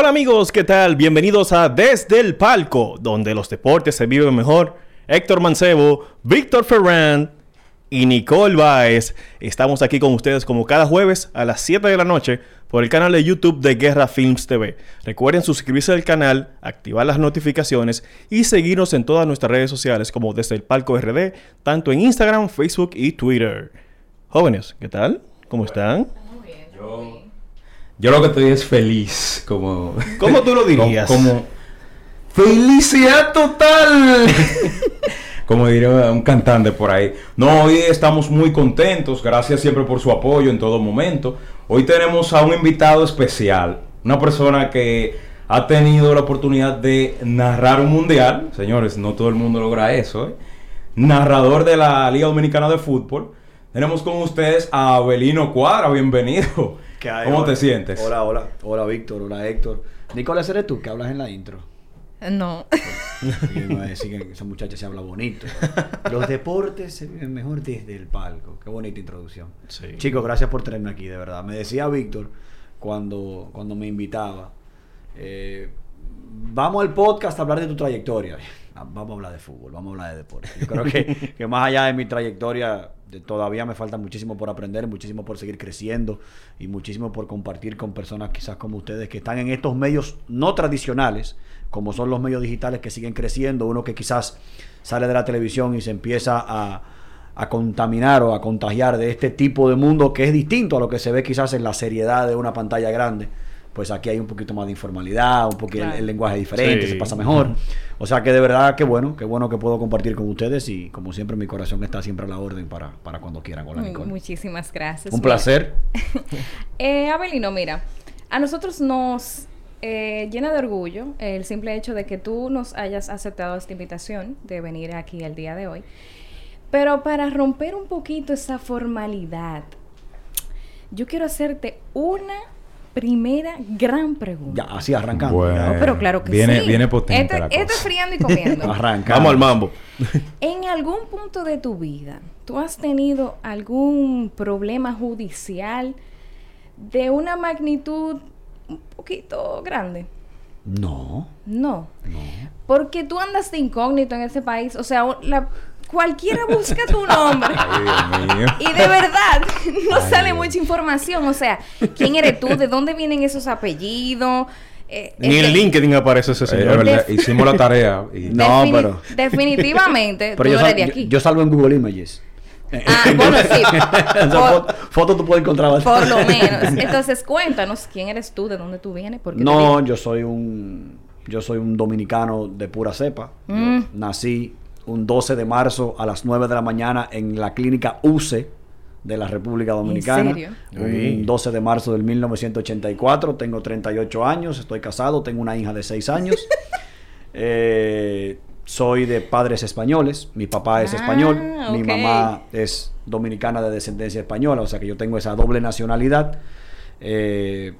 Hola amigos, ¿qué tal? Bienvenidos a Desde el Palco, donde los deportes se viven mejor. Héctor Mancebo, Víctor Ferrand y Nicole Baez. Estamos aquí con ustedes como cada jueves a las 7 de la noche por el canal de YouTube de Guerra Films TV. Recuerden suscribirse al canal, activar las notificaciones y seguirnos en todas nuestras redes sociales como Desde el Palco RD, tanto en Instagram, Facebook y Twitter. Jóvenes, ¿qué tal? ¿Cómo están? Yo, yo lo que estoy es feliz, como... ¿Cómo tú lo dirías? Como, como felicidad total. como diría un cantante por ahí. No, hoy estamos muy contentos. Gracias siempre por su apoyo en todo momento. Hoy tenemos a un invitado especial. Una persona que ha tenido la oportunidad de narrar un mundial. Señores, no todo el mundo logra eso. ¿eh? Narrador de la Liga Dominicana de Fútbol. Tenemos con ustedes a Abelino Cuadra. Bienvenido. ¿Qué hay? ¿Cómo Hola. te sientes? Hola, hola. Hola, Víctor. Hola, Héctor. Nicolás, ¿eres tú que hablas en la intro? No. Y me va a decir que esa muchacha se habla bonito. Los deportes se viven mejor desde el palco. Qué bonita introducción. Sí. Chicos, gracias por tenerme aquí, de verdad. Me decía Víctor cuando, cuando me invitaba, eh, vamos al podcast a hablar de tu trayectoria. Ah, Vamos a hablar de fútbol, vamos a hablar de deporte. Yo creo que, que más allá de mi trayectoria, todavía me falta muchísimo por aprender, muchísimo por seguir creciendo y muchísimo por compartir con personas quizás como ustedes que están en estos medios no tradicionales, como son los medios digitales que siguen creciendo, uno que quizás sale de la televisión y se empieza a, a contaminar o a contagiar de este tipo de mundo que es distinto a lo que se ve quizás en la seriedad de una pantalla grande. Pues aquí hay un poquito más de informalidad, un poquito el, Claro. el lenguaje es diferente, Sí. se pasa mejor. O sea que de verdad que bueno, qué bueno que puedo compartir con ustedes y como siempre mi corazón está siempre a la orden para, para cuando quieran. Hola, Nicole. Muchísimas gracias. Un Mira, placer. Eh, Abelino, mira, a nosotros nos eh, llena de orgullo el simple hecho de que tú nos hayas aceptado esta invitación de venir aquí el día de hoy. Pero para romper un poquito esa formalidad, yo quiero hacerte una primera gran pregunta. Ya, así arrancando. Bueno. Pero claro que Viene- sí. viene potente Este, la este friando y comiendo. Arranca. Vamos al mambo. En algún punto de tu vida, ¿tú has tenido algún problema judicial de una magnitud un poquito grande? No, No. no. Porque tú andas de incógnito en ese país. O sea, la- cualquiera busca tu nombre. Ay, Dios mío. Y de verdad, no Ay, sale Dios. mucha información. O sea, ¿quién eres tú? ¿De dónde vienen esos apellidos? Eh, Ni en este- LinkedIn aparece ese Eh, señor. hicimos la tarea. Y... No, defini- pero- Definitivamente, Pero tú yo, eres de aquí. yo salgo en Google Images. Ah, bueno, sí. Esa Por- foto, foto tú puedes encontrar Por lo bastante. menos. Entonces, cuéntanos quién eres tú, de dónde tú vienes. Porque te No, yo soy un yo soy un dominicano de pura cepa. Yo Mm. nací un 12 de marzo a las 9 de la mañana en la clínica UCE de la República Dominicana. serio? Uy. Un 12 de marzo del 1984, tengo 38 años, estoy casado, tengo una hija de 6 años. Eh, soy de padres españoles, mi papá es Ah, español, mi mamá es dominicana de descendencia española, o sea que yo tengo esa doble nacionalidad. Eh,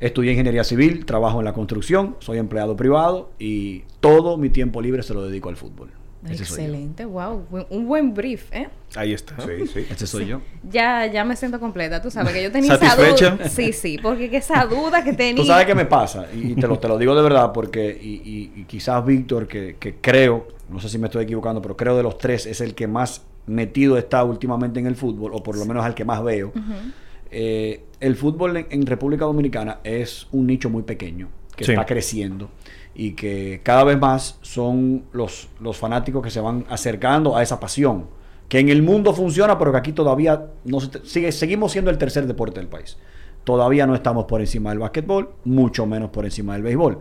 estudié ingeniería civil, trabajo en la construcción, soy empleado privado y todo mi tiempo libre se lo dedico al fútbol. Ese. Excelente, wow. Un buen brief, ¿eh? Ahí está. Sí, sí. Ese soy yo. Ya, ya me siento completa. Tú sabes que yo tenía esa ¿Satisfecha? duda. Sí, sí, porque que esa duda que tenía. Tú sabes qué me pasa, y te lo, te lo digo de verdad, porque, y, y- y quizás Víctor, que, que creo, no sé si me estoy equivocando, pero creo de los tres es el que más metido está últimamente en el fútbol, o por lo menos al que más veo. Eh, el fútbol en, en República Dominicana es un nicho muy pequeño, que Sí. está creciendo, y que cada vez más son los, los fanáticos que se van acercando a esa pasión, que en el mundo funciona, pero que aquí todavía no sigue, seguimos siendo el tercer deporte del país. Todavía no estamos por encima del básquetbol, mucho menos por encima del béisbol.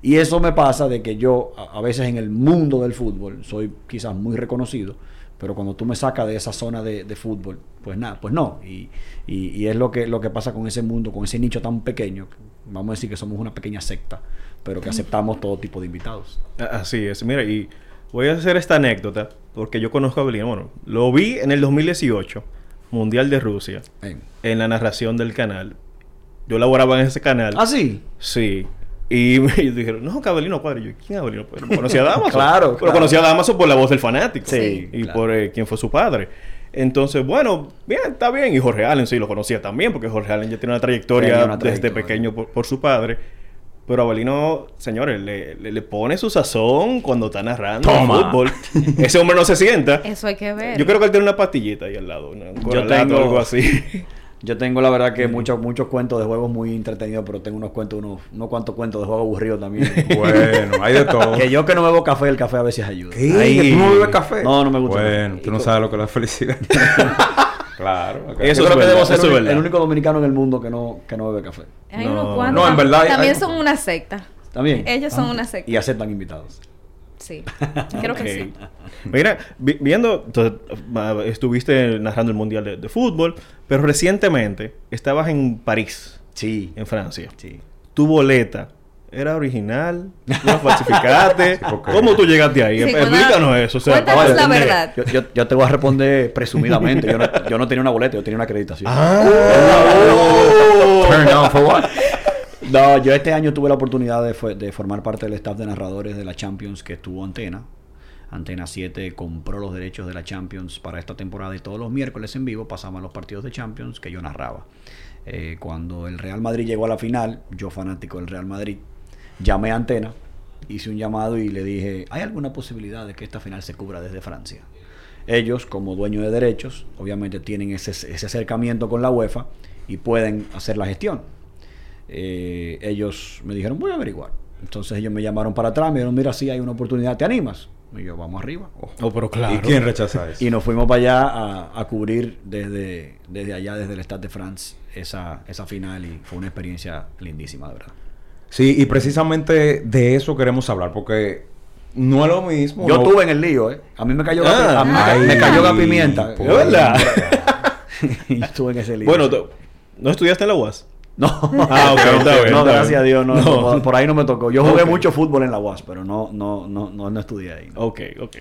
Y eso me pasa de que yo, a, veces en el mundo del fútbol, soy quizás muy reconocido, Pero cuando tú me sacas de esa zona de, de fútbol, pues nada, pues no. Y, y- y es lo que, lo que pasa con ese mundo, con ese nicho tan pequeño. Vamos a decir que somos una pequeña secta, pero que aceptamos todo tipo de invitados. Así es. Mira, y voy a hacer esta anécdota porque yo conozco a Belino. Bueno, lo vi en el 2018, Mundial de Rusia, en la narración del canal. Yo laboraba en ese canal. ¿Ah, sí? Sí. Y me dijeron, no, que Abelino Cuadro. Y yo, ¿quién es Abelino Cuadro? Conocía a Damaso. Claro, Pero claro. conocía a Damaso por la voz del fanático. Sí, Y claro. por eh, quién fue su padre. Entonces, bueno, bien, está bien. Y Jorge Allen sí lo conocía también, porque Jorge Allen ya tiene una trayectoria, desde pequeño por, por su padre. Pero Abelino, señores, le, le- le pone su sazón cuando está narrando Toma. fútbol. Ese hombre no se sienta. Eso hay que ver. Yo creo que él tiene una pastillita ahí al lado, un corralato tengo- o algo así. Yo tengo la verdad que muchos muchos cuentos de juegos muy entretenidos, pero tengo unos cuentos, unos, unos cuantos cuentos de juegos aburridos también. Bueno, hay de todo. que yo que no bebo café, el café a veces ayuda. ¿Qué? Ay. ¿Que ¿Tú no bebes café? No, no me gusta Bueno, tú no sabes lo que es la felicidad. Claro. Eso Yo es creo que debo ser el, el único dominicano en el mundo que no, que no bebe café. Hay No, unos cuantos. no, en verdad También hay- son una secta. ¿También? Ellos son Ah. una secta. Y aceptan invitados. Sí. Creo que sí. Mira, vi- viendo, entonces, ah, estuviste narrando el Mundial de, de Fútbol, pero recientemente estabas en París, Sí. en Francia. Sí. Tu boleta era original, ¿Tú la falsificaste. Sí, porque- ¿Cómo tú llegaste ahí? Sí, Explícanos cuando- eso. O sea, cuéntanos la entender. verdad. Yo, yo, yo te voy a responder presumidamente. Yo no, yo no tenía una boleta, yo tenía una acreditación. Ah. Turn down for what? No, yo este año tuve la oportunidad de, fue- de formar parte del staff de narradores de la Champions que estuvo Antena. Antena 7 compró los derechos de la Champions para esta temporada y todos los miércoles en vivo pasaban los partidos de Champions que yo narraba. Eh, cuando el Real Madrid llegó a la final, yo fanático del Real Madrid, llamé a Antena, hice un llamado y le dije, ¿hay alguna posibilidad de que esta final se cubra desde Francia? Ellos, como dueños de derechos, obviamente tienen ese, ese acercamiento con la UEFA y pueden hacer la gestión. Eh, ellos me dijeron, voy a averiguar. Entonces ellos me llamaron para atrás, me dijeron, mira, sí hay una oportunidad, ¿te animas? Y yo, vamos arriba. Oh. Oh, pero claro. ¿Y quién rechaza eso? Y nos fuimos para allá a, a cubrir desde, desde allá, desde el Stade de France, esa, esa final y fue una experiencia lindísima, de verdad. Sí, y precisamente de eso queremos hablar, porque no es lo mismo. Yo no- estuve en el lío, ¿eh? A mí me cayó, Ah. la, a mí me ca- Ay, me cayó la pimienta. por- ¿Es verdad? yo estuve en ese lío. Bueno, ¿no estudiaste en la UAS? No, Ah, ok, está bien, no, está gracias bien. a Dios, no, No. no, por ahí no me tocó. Yo jugué mucho fútbol en la UAS, pero no, no, no, no, no estudié ahí. ¿no? Ok, ok.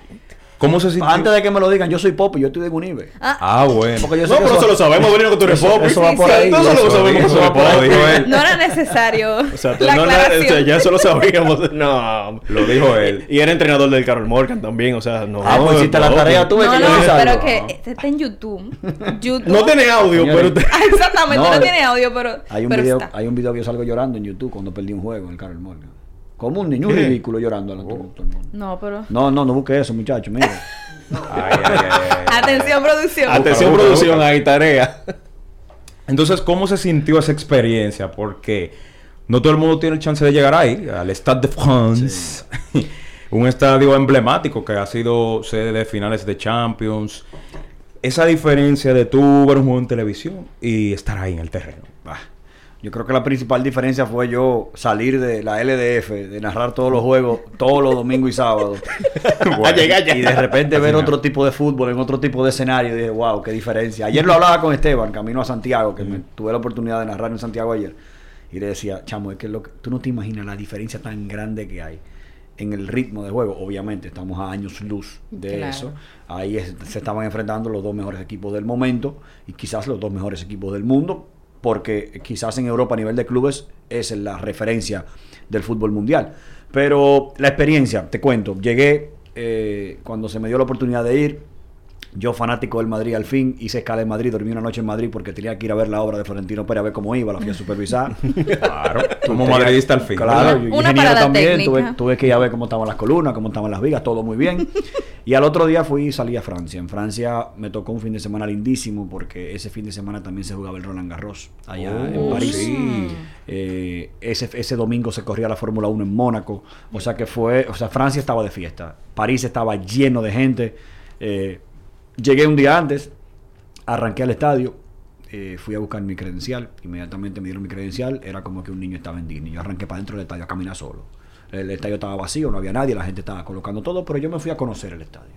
¿Cómo se sintió? Antes de que me lo digan, yo soy pop y yo estoy de Unive. Ah, bueno. Porque yo sé No, que pero eso lo sabemos, Belino, que tú eres eso- pop. eso va Sí, por sí. ahí. Eso lo sabemos eso va por ahí. No era necesario O sea, la no, no, o sea, aclaración. ya eso lo sabíamos. No. Lo dijo él. Y era entrenador del Carol Morgan también, o sea, no. Ah, pues hiciste la no, tarea tú, ves No, que no, pero que este está en YouTube. YouTube. No tiene audio, Señores. pero... te- Ah, Exactamente, No, no, tiene audio, pero, Hay un, pero video, está. hay un video que yo salgo llorando en YouTube cuando perdí un juego en el Carol Morgan. Como un niño, un ¿Qué? ridículo llorando delante de todo el mundo. No, pero... No, no, no busque eso, muchacho, mira. Ay, ay, ay, ay. Atención, producción. Atención, Búscalo, producción, búscalo. hay tarea. Entonces, ¿cómo se sintió esa experiencia? Porque no todo el mundo tiene el chance de llegar ahí, al Stade de France. Un estadio emblemático que ha sido sede de finales de Champions. Esa diferencia de tú ver un juego en televisión y estar ahí en el terreno. Yo creo que la principal diferencia fue yo salir de la LDF, de narrar todos los juegos, todos los domingos y sábados. A llegar ya. Y de repente ver otro tipo de fútbol en otro tipo de escenario. Y dije, wow, qué diferencia. Ayer lo hablaba con Esteban, camino a Santiago, que me tuve la oportunidad de narrar en Santiago ayer. Y le decía, chamo, es que, lo que tú no te imaginas la diferencia tan grande que hay en el ritmo de juego. Obviamente, estamos a años luz de Claro. eso. Ahí es- se estaban enfrentando los dos mejores equipos del momento y quizás los dos mejores equipos del mundo, porque quizás en Europa a nivel de clubes es la referencia del fútbol mundial. Pero la experiencia, te cuento, llegué eh, cuando se me dio la oportunidad de ir. Yo, fanático del Madrid al fin, hice escala en Madrid, dormí una noche en Madrid porque tenía que ir a ver la obra de Florentino Pérez a ver cómo iba, la fui a supervisar. Claro. Como madridista al fin. Claro, Una- yo ingeniero también, técnica. tuve, tuve que ir a ver cómo estaban las columnas, cómo estaban las vigas, todo muy bien. Y al otro día fui y salí a Francia. En Francia me tocó un fin de semana lindísimo porque ese fin de semana también se jugaba el Roland Garros allá Oh, en París. sí. Eh, ese, ese domingo se corría la Fórmula 1 en Mónaco. O sea que fue, o sea, Francia estaba de fiesta. París estaba lleno de gente. Eh, llegué un día antes, arranqué al estadio, eh, fui a buscar mi credencial, inmediatamente me dieron mi credencial, era como que un niño estaba en Disney. Yo arranqué para dentro del estadio a caminar solo. El estadio estaba vacío, no había nadie, la gente estaba colocando todo, pero yo me fui a conocer el estadio.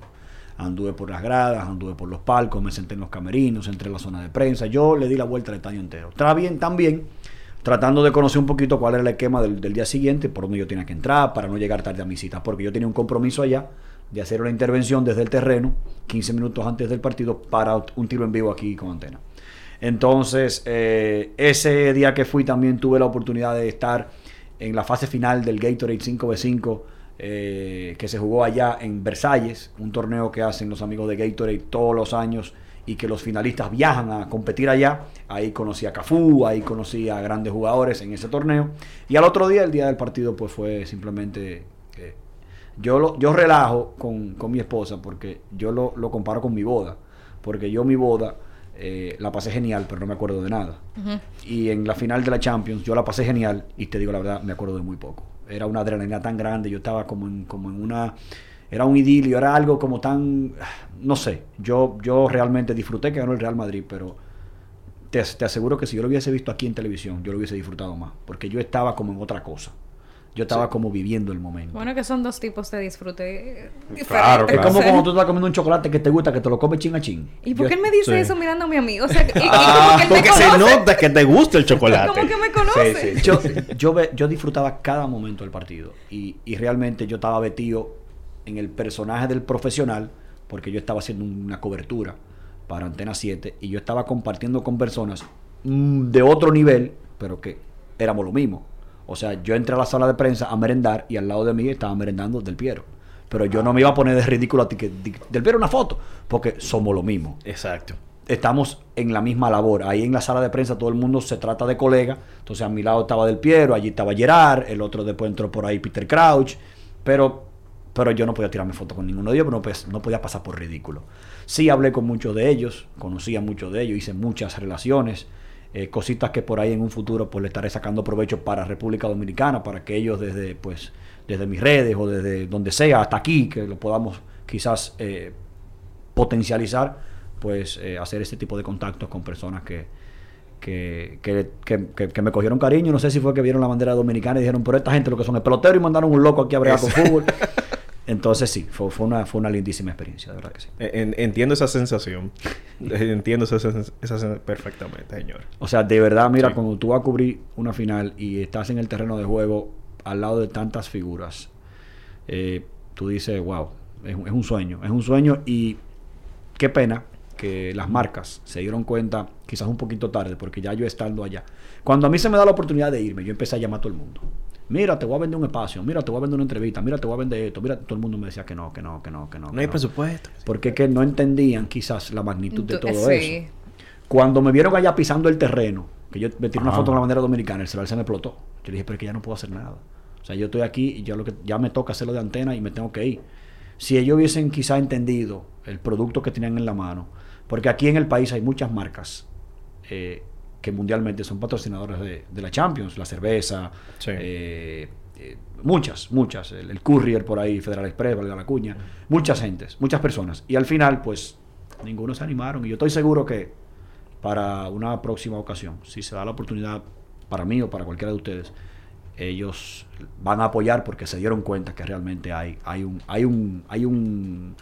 Anduve por las gradas, anduve por los palcos, me senté en los camerinos, entré en la zona de prensa. Yo le di la vuelta al estadio entero. Estaba bien también tratando de conocer un poquito cuál era el esquema del, del día siguiente, por donde yo tenía que entrar, para no llegar tarde a mi cita, porque yo tenía un compromiso allá de hacer una intervención desde el terreno, 15 minutos antes del partido, para un tiro en vivo aquí con antena. Entonces, eh, ese día que fui también tuve la oportunidad de estar en la fase final del Gatorade 5v5 eh, que se jugó allá en Versalles, un torneo que hacen los amigos de Gatorade todos los años y que los finalistas viajan a competir allá. Ahí conocí a Cafú, ahí conocí a grandes jugadores en ese torneo. Y al otro día, el día del partido, pues fue simplemente... yo, lo, yo relajo con, con mi esposa porque yo lo, lo comparo con mi boda. Porque yo mi boda eh, la pasé genial, pero no me acuerdo de nada. Y en la final de la Champions yo la pasé genial y te digo la verdad, me acuerdo de muy poco. Era una adrenalina tan grande, yo estaba como en, como en una... Era un idilio, era algo como tan... No sé, yo, yo realmente disfruté que ganó el Real Madrid, pero te, te aseguro que si yo lo hubiese visto aquí en televisión, yo lo hubiese disfrutado más, porque yo estaba como en otra cosa. Yo estaba como viviendo el momento. Bueno, que son dos tipos de disfrute eh, diferentes. Claro, es claro. como Sí. cuando tú estás comiendo un chocolate que te gusta, que te lo comes chin a chin. ¿Y por qué él me dice Sí. eso mirando a mi amigo? O sea, y, y Ah, como que él me porque se nota que te gusta el chocolate. Como que me conoce. yo, yo, disfrutaba cada momento del partido y, y realmente yo estaba metido en el personaje del profesional porque yo estaba haciendo una cobertura para Antena 7 y yo estaba compartiendo con personas mm, de otro nivel, pero que éramos lo mismo. O sea, yo entré a la sala de prensa a merendar y al lado de mí estaba merendando Del Piero. Pero yo no me iba a poner de ridículo a ti que Del Piero una foto, porque somos lo mismo Exacto. estamos en la misma labor. Ahí en la sala de prensa todo el mundo se trata de colega. Entonces a mi lado estaba Del Piero, allí estaba Gerard, el otro después entró por ahí Peter Crouch, pero, pero yo no podía tirarme foto con ninguno de ellos, pero no, pues, no podía pasar por ridículo. Sí hablé con muchos de ellos, conocí a muchos de ellos, hice muchas relaciones, eh, cositas que por ahí en un futuro pues le estaré sacando provecho para República Dominicana, para que ellos desde pues desde mis redes o desde donde sea hasta aquí que lo podamos quizás eh, potencializar, pues eh, hacer este tipo de contactos con personas que, que, que, que- que- me cogieron cariño. No sé si fue que vieron la bandera dominicana y dijeron, pero esta gente lo que son es pelotero y mandaron un loco aquí a bregar con fútbol. Entonces sí, fue, fue, una, fue una lindísima experiencia, de verdad que sí. En- entiendo esa sensación. entiendo esa, sen- esa sen- perfectamente, señor. O sea, de verdad, mira, Sí. cuando tú vas a cubrir una final y estás en el terreno de juego al lado de tantas figuras, eh, tú dices, wow, es, un- es un sueño, es un sueño y qué pena que las marcas se dieron cuenta quizás un poquito tarde, porque ya yo estando allá, cuando a mí se me da la oportunidad de irme, yo empecé a llamar a todo el mundo. Mira, te voy a vender un espacio, mira, te voy a vender una entrevista, mira, te voy a vender esto, mira, todo el mundo me decía que no, que no, que no, que no. No que hay presupuesto. Porque es que no entendían quizás la magnitud de todo sí. eso. Cuando me vieron allá pisando el terreno, que yo me tiré una foto con la bandera dominicana, el celular se me explotó. Yo dije, pero es que ya no puedo hacer nada. O sea, yo estoy aquí y ya, lo que, ya me toca hacerlo de antena y me tengo que ir. Si ellos hubiesen quizá entendido el producto que tenían en la mano, porque aquí en el país hay muchas marcas eh, que mundialmente son patrocinadores de, de la Champions, la cerveza, Sí. eh, eh, muchas, muchas, el, el Courier por ahí, Federal Express, Valga la Cuña, muchas gentes, muchas personas. Y al final, pues, ninguno se animaron. Y yo estoy seguro que para una próxima ocasión, si se da la oportunidad para mí o para cualquiera de ustedes, ellos van a apoyar porque se dieron cuenta que realmente hay, hay un, hay un, hay un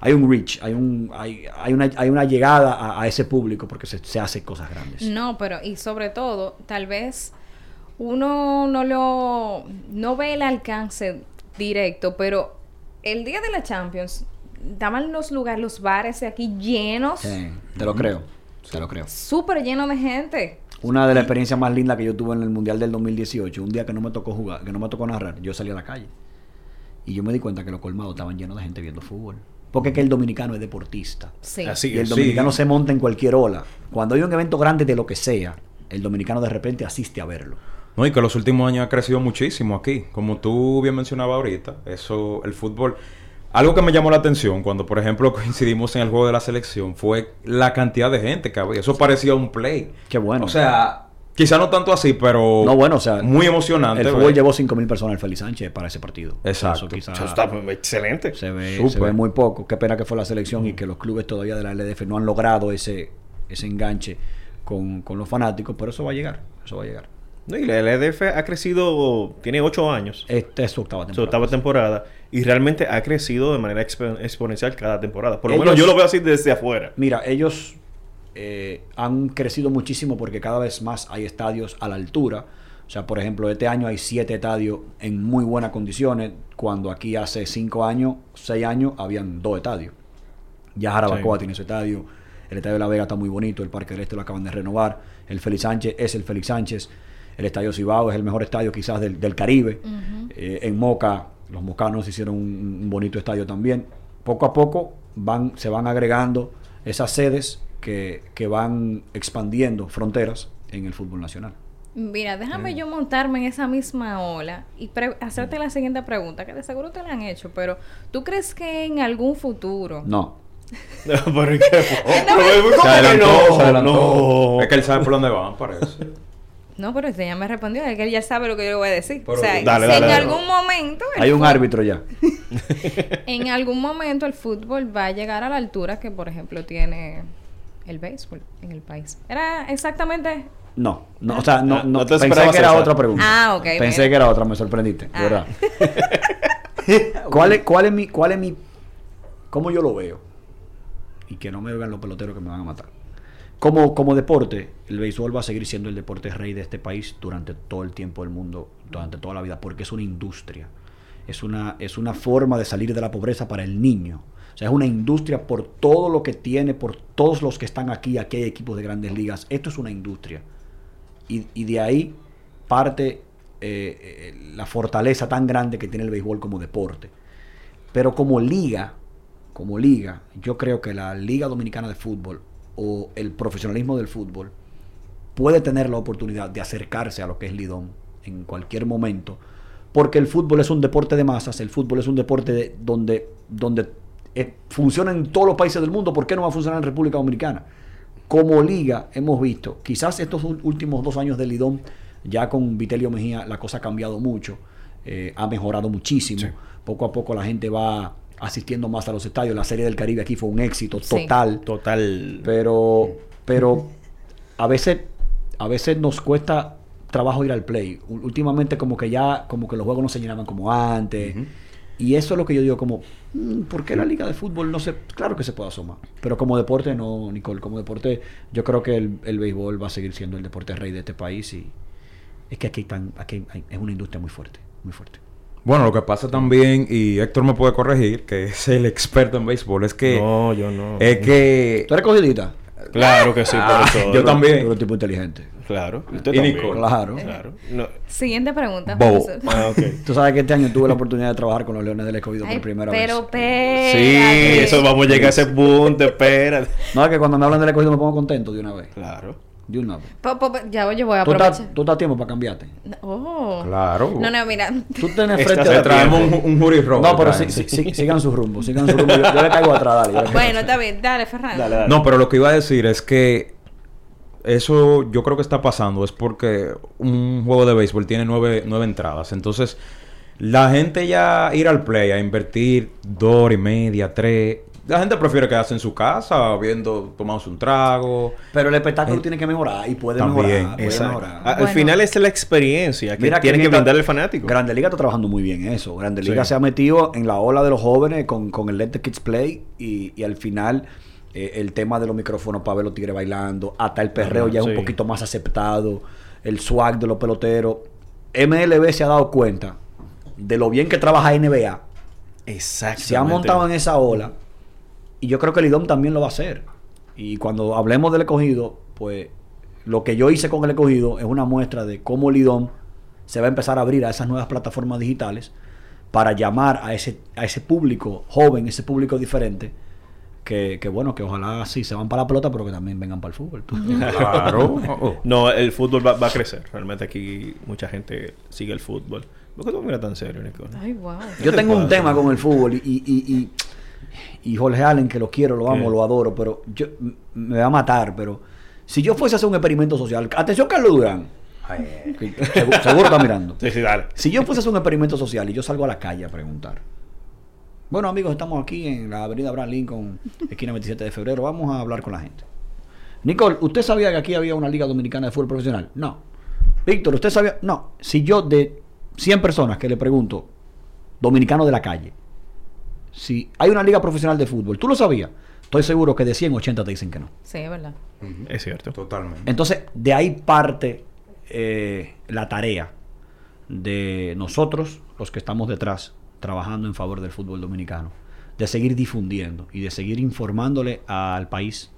hay un reach, hay un, hay, hay una, hay una llegada a, a ese público porque se, se hacen cosas grandes. No, pero y sobre todo, tal vez uno no lo no ve el alcance directo, pero el día de la Champions estaban los lugares, los bares de aquí llenos, Sí, te lo creo, te lo creo. súper llenos de gente. Una de las experiencias más lindas que yo tuve en el Mundial del 2018, un día que no me tocó jugar, que no me tocó narrar, yo salí a la calle. Y yo me di cuenta que los colmados estaban llenos de gente viendo fútbol. Porque es que el dominicano es deportista. Sí. Así Y el dominicano se monta en cualquier ola. Cuando hay un evento grande de lo que sea, el dominicano de repente asiste a verlo. No, y que los últimos años ha crecido muchísimo aquí. Como tú bien mencionabas ahorita, eso, el fútbol. Algo que me llamó la atención cuando, por ejemplo, coincidimos en el juego de la selección fue la cantidad de gente que había. Eso parecía un play. Qué bueno. O sea, quizá no tanto así, pero. No, bueno, o sea, Muy emocionante. El fútbol llevó 5.000 personas al Félix Sánchez para ese partido. Exacto. Eso quizá Eso está excelente. se, ve, Súper. se ve muy poco. Qué pena que fue la selección y que los clubes todavía de la LDF no han logrado ese, ese enganche con, con los fanáticos, pero eso va a llegar. Eso va a llegar. No, y la LDF ha crecido, tiene ocho años. Esta es su octava Su temporada. octava temporada. y realmente ha crecido de manera expo- exponencial cada temporada. Por lo Ellos- menos yo lo veo así desde afuera. Mira, ellos eh, han crecido muchísimo porque cada vez más hay estadios a la altura. O sea, por ejemplo, este año hay siete estadios en muy buenas condiciones, cuando aquí hace cinco años, seis años, habían dos estadios. Ya Jarabacoa Sí. tiene su estadio, el estadio de La Vega está muy bonito, el Parque del Este lo acaban de renovar, el Félix Sánchez es el Félix Sánchez, el Estadio Cibao es el mejor estadio quizás del, del Caribe. Eh, en Moca, los mocanos hicieron un, un bonito estadio también. Poco a poco van, se van agregando esas sedes que, que van expandiendo fronteras en el fútbol nacional. Mira, déjame yo montarme en esa misma ola y pre- hacerte la siguiente pregunta, que de seguro te la han hecho, pero ¿tú crees que en algún futuro... No. ¿Por qué? Se adelantó, se adelantó. No. Es que él sabe por dónde van, parece. No, pero este ya me respondió, es que él ya sabe lo que yo le voy a decir. Pero- o sea, Dale, si dale, en dale. algún momento... Hay un árbitro ya. En algún momento el fútbol va a llegar a la altura que, por ejemplo, tiene el béisbol en el país. Era exactamente... No, no, o sea, no, Ah, no, no te pensé que era esa. otra pregunta. Ah, ok, Pensé mira. que era otra, me sorprendiste, Ah. ¿verdad? ¿Cuál es, cuál es mi, cuál es mi, cómo yo lo veo? Y que no me vean los peloteros que me van a matar. Como, como deporte, el béisbol va a seguir siendo el deporte rey de este país durante todo el tiempo del mundo, durante toda la vida, porque es una industria. Es una, es una forma de salir de la pobreza para el niño. O sea, es una industria por todo lo que tiene, por todos los que están aquí. Aquí hay equipos de grandes ligas. Esto es una industria. Y, y de ahí parte eh, eh, la fortaleza tan grande que tiene el béisbol como deporte. Pero como liga, como liga, yo creo que la Liga Dominicana de Fútbol o el profesionalismo del fútbol puede tener la oportunidad de acercarse a lo que es Lidón en cualquier momento, porque el fútbol es un deporte de masas, el fútbol es un deporte de- donde, donde eh, funciona en todos los países del mundo, ¿por qué no va a funcionar en República Dominicana? Como liga hemos visto, quizás estos últimos dos años de Lidón, ya con Vitelio Mejía la cosa ha cambiado mucho, eh, ha mejorado muchísimo, poco a poco la gente va asistiendo más a los estadios, la Serie del Caribe aquí fue un éxito Sí. total, Total. pero pero a veces a veces nos cuesta trabajo ir al play. U- últimamente como que ya como que los juegos no se llenaban como antes y eso es lo que yo digo como mm, ¿por qué la liga de fútbol no se claro que se puede asomar pero como deporte no Nicole como deporte yo creo que el, el béisbol va a seguir siendo el deporte rey de este país y es que aquí, están, aquí hay- es una industria muy fuerte muy fuerte Bueno, lo que pasa también, y Héctor me puede corregir, que es el experto en béisbol, es que... No, yo no. Es que... ¿tú eres cogidita? Claro que sí, Ah, profesor. yo también. eres un tipo inteligente Claro. Y usted Y. Nicole. Claro. Claro. No. Siguiente pregunta. Bobo. profesor. Ah. Tú sabes que este año tuve la oportunidad de trabajar con los Leones del Escogido Ay, por primera pero vez. Sí, espérate. eso vamos a llegar a ese punto, espérate. No, es que cuando me hablan del Escogido me pongo contento de una vez. Claro. De una vez. Po- ya oye, voy a ¿Tú aprovechar. tú estás a tiempo para cambiarte. Oh. Claro. No, no, mira. Tú tienes Estás frente a traemos un, un jury roll. No, pero sí, sí, sí, sigan su rumbo, sigan su rumbo. Yo, yo le caigo atrás, dale. yo Bueno, está bien. Dale, Fernando. Dale, dale. No, pero lo que iba a decir es que eso yo creo que está pasando es porque un juego de béisbol tiene nueve, nueve entradas. Entonces, la gente ya ir al play a invertir dos horas y media, tres. La gente prefiere quedarse en su casa viendo, tomándose un trago. Pero el espectáculo Eh, tiene que mejorar y puede también, mejorar. Puede Exacto. mejorar. A- Al final es la experiencia que Mira tiene que brindar el fanático. Grande Liga está trabajando muy bien eso. Grande Liga Sí. se ha metido en la ola de los jóvenes con, con el Let the Kids Play y, y al final eh, el tema de los micrófonos para ver los tigres bailando, hasta el perreo Ajá, ya es un poquito más aceptado, el swag de los peloteros. MLB se ha dado cuenta de lo bien que trabaja NBA. Exacto. Se ha montado en esa ola y yo creo que el IDOM también lo va a hacer. Y cuando hablemos del escogido, pues lo que yo hice con el escogido es una muestra de cómo el IDOM se va a empezar a abrir a esas nuevas plataformas digitales para llamar a ese, a ese público joven, ese público diferente, que, que bueno, que ojalá sí se van para la pelota, pero que también vengan para el fútbol. tú. Claro. Oh, oh. No, el fútbol va, va a crecer. Realmente aquí mucha gente sigue el fútbol. ¿Por qué tú miras tan serio, Nicole? Ay, wow. Yo tengo un tema con el fútbol y, y, y, y- y Jorge Allen, que lo quiero, lo amo, ¿Qué? lo adoro, pero yo me va a matar, pero si yo fuese a hacer un experimento social, atención Carlos Durán, Ay, que seguro, seguro está mirando. Sí, sí, dale. Si yo fuese a hacer un experimento social y yo salgo a la calle a preguntar, bueno amigos, estamos aquí en la avenida Abraham Lincoln, esquina 27 de febrero, vamos a hablar con la gente. Nicole, ¿usted sabía que aquí había una liga dominicana de fútbol profesional? No. Víctor, ¿usted sabía? No. Si yo de 100 personas que le pregunto, dominicano de la calle. Si hay una liga profesional de fútbol, ¿tú lo sabías? Estoy seguro que de 100, 80 te dicen que no. Sí, es verdad. Es cierto. Totalmente. Entonces, de ahí parte eh, la tarea de nosotros, los que estamos detrás, trabajando en favor del fútbol dominicano, de seguir difundiendo y de seguir informándole al país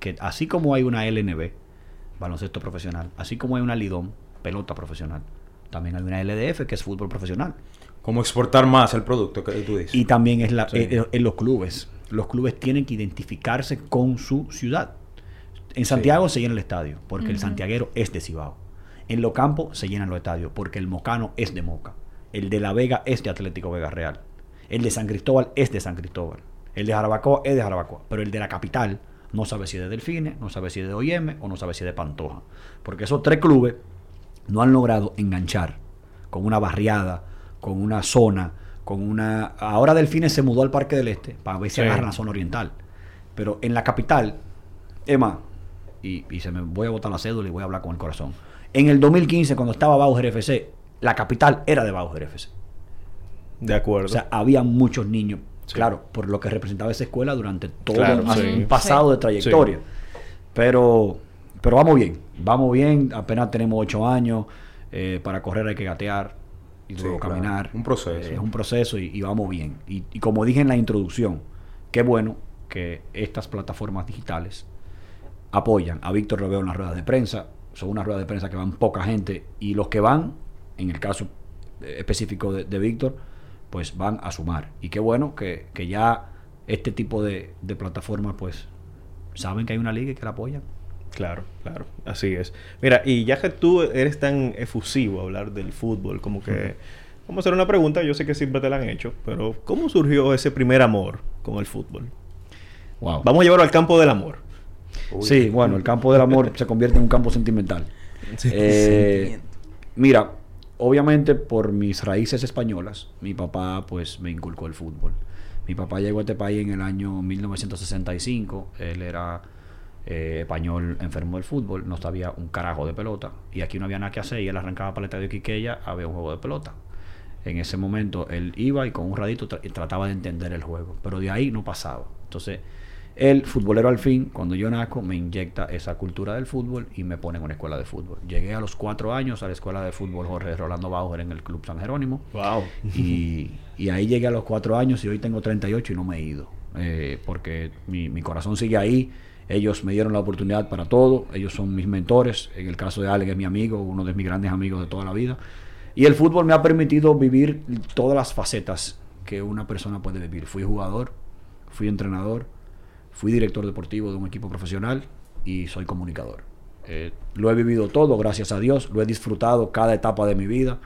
que así como hay una LNB, baloncesto profesional, así como hay una Lidom, pelota profesional, también hay una LDF que es fútbol profesional. Cómo exportar más el producto que tú dices. Y también es la, Sí. eh, eh, en los clubes. Los clubes tienen que identificarse con su ciudad. En Santiago se llena el estadio, porque el santiaguero es de Cibao. En Locampo se llenan los estadios, porque el mocano es de Moca. El de La Vega es de Atlético Vega Real. El de San Cristóbal es de San Cristóbal. El de Jarabacoa es de Jarabacoa. Pero el de la capital no sabe si es de Delfines, no sabe si es de OIM o no sabe si es de Pantoja. Porque esos tres clubes no han logrado enganchar con una barriada, con una zona, con una... Ahora Delfines se mudó al Parque del Este para ver si Sí. agarran la zona oriental. Pero en la capital, Emma, y, y se me voy a botar la cédula y voy a hablar con el corazón. En el 2015, cuando estaba Bauer FC, la capital era de Bauer FC. De acuerdo. O sea, había muchos niños, Sí. claro, por lo que representaba esa escuela durante todo Claro, un sí. pasado Sí. de trayectoria. Pero, pero vamos bien, vamos bien, apenas tenemos ocho años, eh, para correr hay que gatear y Sí, luego claro. caminar. Un proceso. Eh, es un proceso y, y vamos bien. Y, y como dije en la introducción, qué bueno que estas plataformas digitales apoyan. A Víctor lo veo en las ruedas de prensa. Son unas ruedas de prensa que van poca gente y los que van, en el caso eh, específico de, de Víctor, pues van a sumar. Y qué bueno que, que ya este tipo de, de plataformas pues saben que hay una liga y que la apoyan. Claro, claro, así es. Mira, y ya que tú eres tan efusivo a hablar del fútbol, como que... Vamos a hacer una pregunta, yo sé que siempre te la han hecho, pero ¿cómo surgió ese primer amor con el fútbol? Wow. Vamos a llevarlo al campo del amor. Uy. Sí, bueno, el campo del amor se convierte en un campo sentimental. Eh, mira, obviamente por mis raíces españolas, mi papá pues me inculcó el fútbol. Mi papá llegó a este país en el año 1965, él era eh, español enfermo del fútbol, no sabía un carajo de pelota y aquí no había nada que hacer y él arrancaba para el estadio Quiqueya a ver un juego de pelota. En ese momento él iba y con un radito tra- trataba de entender el juego, pero de ahí no pasaba. Entonces, el futbolero al fin, cuando yo nazco, me inyecta esa cultura del fútbol y me pone en una escuela de fútbol. Llegué a los cuatro años a la escuela de fútbol Jorge Rolando Bauer en el Club San Jerónimo. Wow. Y, y ahí llegué a los cuatro años y hoy tengo 38 y no me he ido. Eh, porque mi, mi corazón sigue ahí. Ellos me dieron la oportunidad para todo. Ellos son mis mentores. En el caso de Alex es mi amigo, uno de mis grandes amigos de toda la vida. Y el fútbol me ha permitido vivir todas las facetas que una persona puede vivir. Fui jugador, fui entrenador, fui director deportivo de un equipo profesional y soy comunicador. Eh, lo he vivido todo, gracias a Dios, lo he disfrutado cada etapa de mi vida.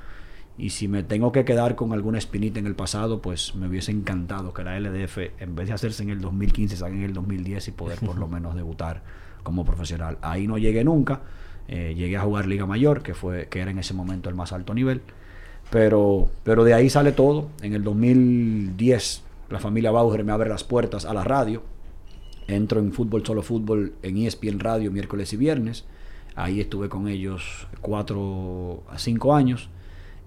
Y si me tengo que quedar con alguna espinita en el pasado, pues me hubiese encantado que la LDF, en vez de hacerse en el 2015, salga en el 2010 y poder por lo menos debutar como profesional. Ahí no llegué nunca. Eh, llegué a jugar Liga Mayor, que fue que era en ese momento el más alto nivel. Pero, pero de ahí sale todo. En el 2010, la familia Bauer me abre las puertas a la radio. Entro en Fútbol Solo Fútbol en ESPN Radio miércoles y viernes. Ahí estuve con ellos cuatro a cinco años.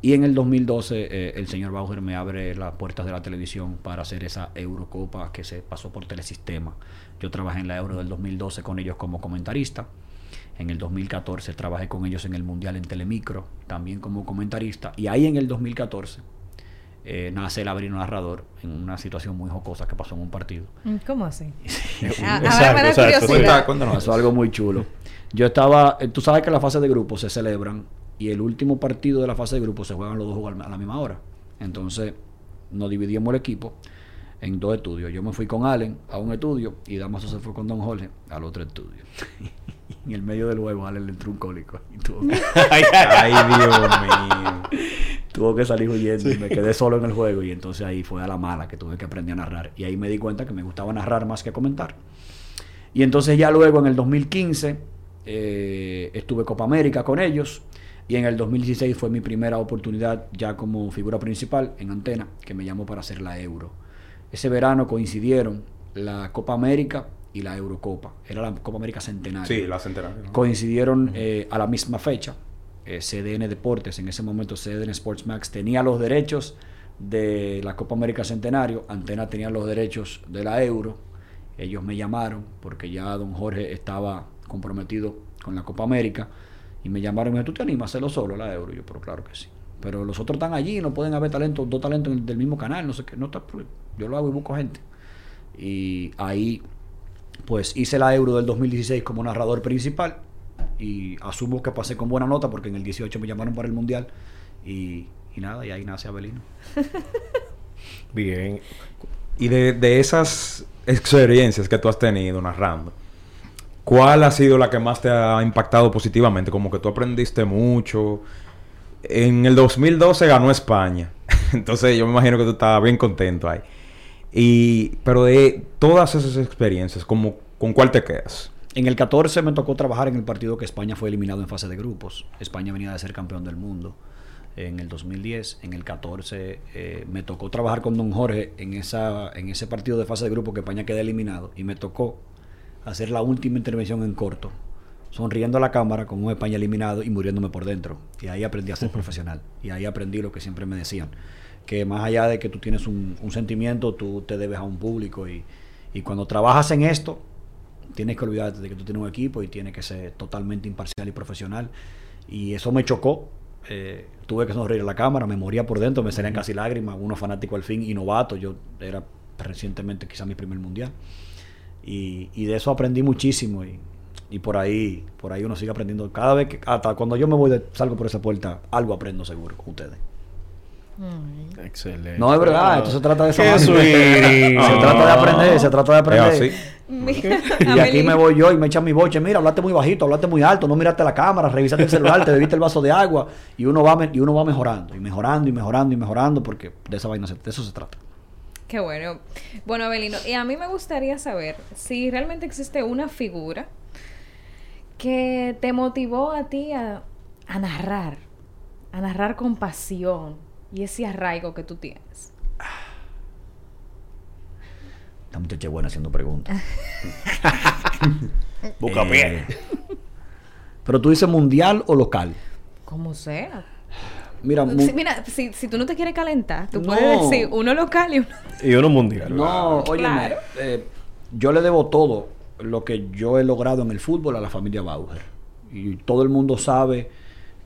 Y en el 2012 eh, el señor Bauer me abre las puertas de la televisión para hacer esa Eurocopa que se pasó por Telesistema. Yo trabajé en la Euro del 2012 con ellos como comentarista. En el 2014 trabajé con ellos en el Mundial en Telemicro, también como comentarista. Y ahí en el 2014 eh, nace el abrino narrador en una situación muy jocosa que pasó en un partido. Mm, ¿Cómo así? Ah, Exacto, ahora me da exacto. Cuenta- cuéntanos. Pasó algo muy chulo. Yo estaba, eh, tú sabes que las fases de grupo se celebran y el último partido de la fase de grupo se juegan los dos juegos a la misma hora. Entonces nos dividimos el equipo en dos estudios. Yo me fui con Allen a un estudio y Damaso se fue con Don Jorge al otro estudio. en el medio del juego Allen le entró un cólico y tuvo que, Ay, Dios mío. tuvo que salir huyendo y me quedé solo en el juego y entonces ahí fue a la mala que tuve que aprender a narrar y ahí me di cuenta que me gustaba narrar más que comentar. Y entonces ya luego en el 2015 eh, estuve Copa América con ellos y en el 2016 fue mi primera oportunidad ya como figura principal en antena que me llamó para hacer la Euro. Ese verano coincidieron la Copa América y la Eurocopa. Era la Copa América Centenario Sí, la centenario. ¿no? coincidieron eh, a la misma fecha. Eh, CDN Deportes, en ese momento CDN Sports Max, tenía los derechos de la Copa América Centenario. Antena tenía los derechos de la Euro. Ellos me llamaron porque ya don Jorge estaba comprometido con la Copa América. Y me llamaron y me dijeron, ¿tú te animas a hacerlo solo la Euro? Y yo, pero claro que sí. Pero los otros están allí, no pueden haber talentos, dos talentos en el- del mismo canal, no sé qué. No está, yo lo hago y busco gente. Y ahí, pues hice la Euro del 2016 como narrador principal. Y asumo que pasé con buena nota porque en el 18 me llamaron para el Mundial. Y, y nada, y ahí nace Abelino. Bien. Y de, de esas experiencias que tú has tenido narrando, ¿cuál ha sido la que más te ha impactado positivamente? Como que tú aprendiste mucho. En el 2012 ganó España. Entonces yo me imagino que tú estabas bien contento ahí. Y, pero de todas esas experiencias, ¿con cuál te quedas? En el 14 me tocó trabajar en el partido que España fue eliminado en fase de grupos. España venía de ser campeón del mundo en el 2010. En el 14 eh, me tocó trabajar con Don Jorge en, esa, en ese partido de fase de grupo que España queda eliminado. Y me tocó hacer la última intervención en corto, sonriendo a la cámara con un España eliminado y muriéndome por dentro. Y ahí aprendí a ser profesional. Y ahí aprendí lo que siempre me decían. Que más allá de que tú tienes un, un sentimiento, tú te debes a un público. Y, y cuando trabajas en esto, tienes que olvidarte de que tú tienes un equipo y tienes que ser totalmente imparcial y profesional. Y eso me chocó. Eh, tuve que sonreír a la cámara, me moría por dentro, me salían casi lágrimas, uno fanático al fin y novato. Yo era recientemente quizá mi primer mundial. Y, y de eso aprendí muchísimo y, y por ahí por ahí uno sigue aprendiendo. Cada vez que, hasta cuando yo me voy, de, salgo por esa puerta, algo aprendo seguro con ustedes. Excelente. No, es verdad, esto se trata de eso. Qué. Se trata de aprender, se trata de aprender. Así. Mira, Y aquí me voy yo y me echan mi boche. Mira, hablaste muy bajito, hablaste muy alto, no miraste la cámara, revisaste el celular, te bebiste el vaso de agua. Y uno va me- y uno va mejorando, y mejorando, y mejorando, y mejorando, porque de esa vaina de eso se trata. Qué bueno. Bueno, Abelino, y a mí me gustaría saber si realmente existe una figura que te motivó a ti a, a narrar, a narrar con pasión y ese arraigo que tú tienes. Esta muchacha es buena haciendo preguntas. Busca Eh. Pero tú dices mundial o local. Como sea. Mira, Si- mira, si, si tú no te quieres calentar, tú No. puedes decir uno local y uno... Y uno mundial. no, oye, Claro. yo le debo todo lo que yo he logrado en el fútbol a la familia Bauer. Y todo el mundo sabe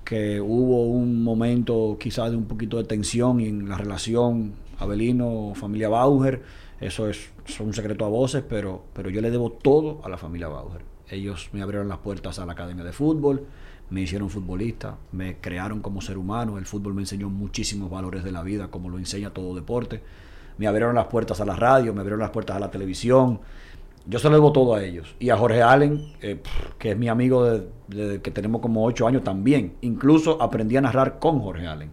que hubo un momento quizás de un poquito de tensión en la relación Abelino-familia Bauer. Eso es, es un secreto a voces, pero, pero yo le debo todo a la familia Bauer. Ellos me abrieron las puertas a la academia de fútbol, me hicieron futbolista, me crearon como ser humano. El fútbol me enseñó muchísimos valores de la vida, como lo enseña todo deporte. Me abrieron las puertas a la radio, me abrieron las puertas a la televisión. Yo se lo debo todo a ellos. Y a Jorge Allen, eh, que es mi amigo de- que tenemos como ocho años también. Incluso aprendí a narrar con Jorge Allen.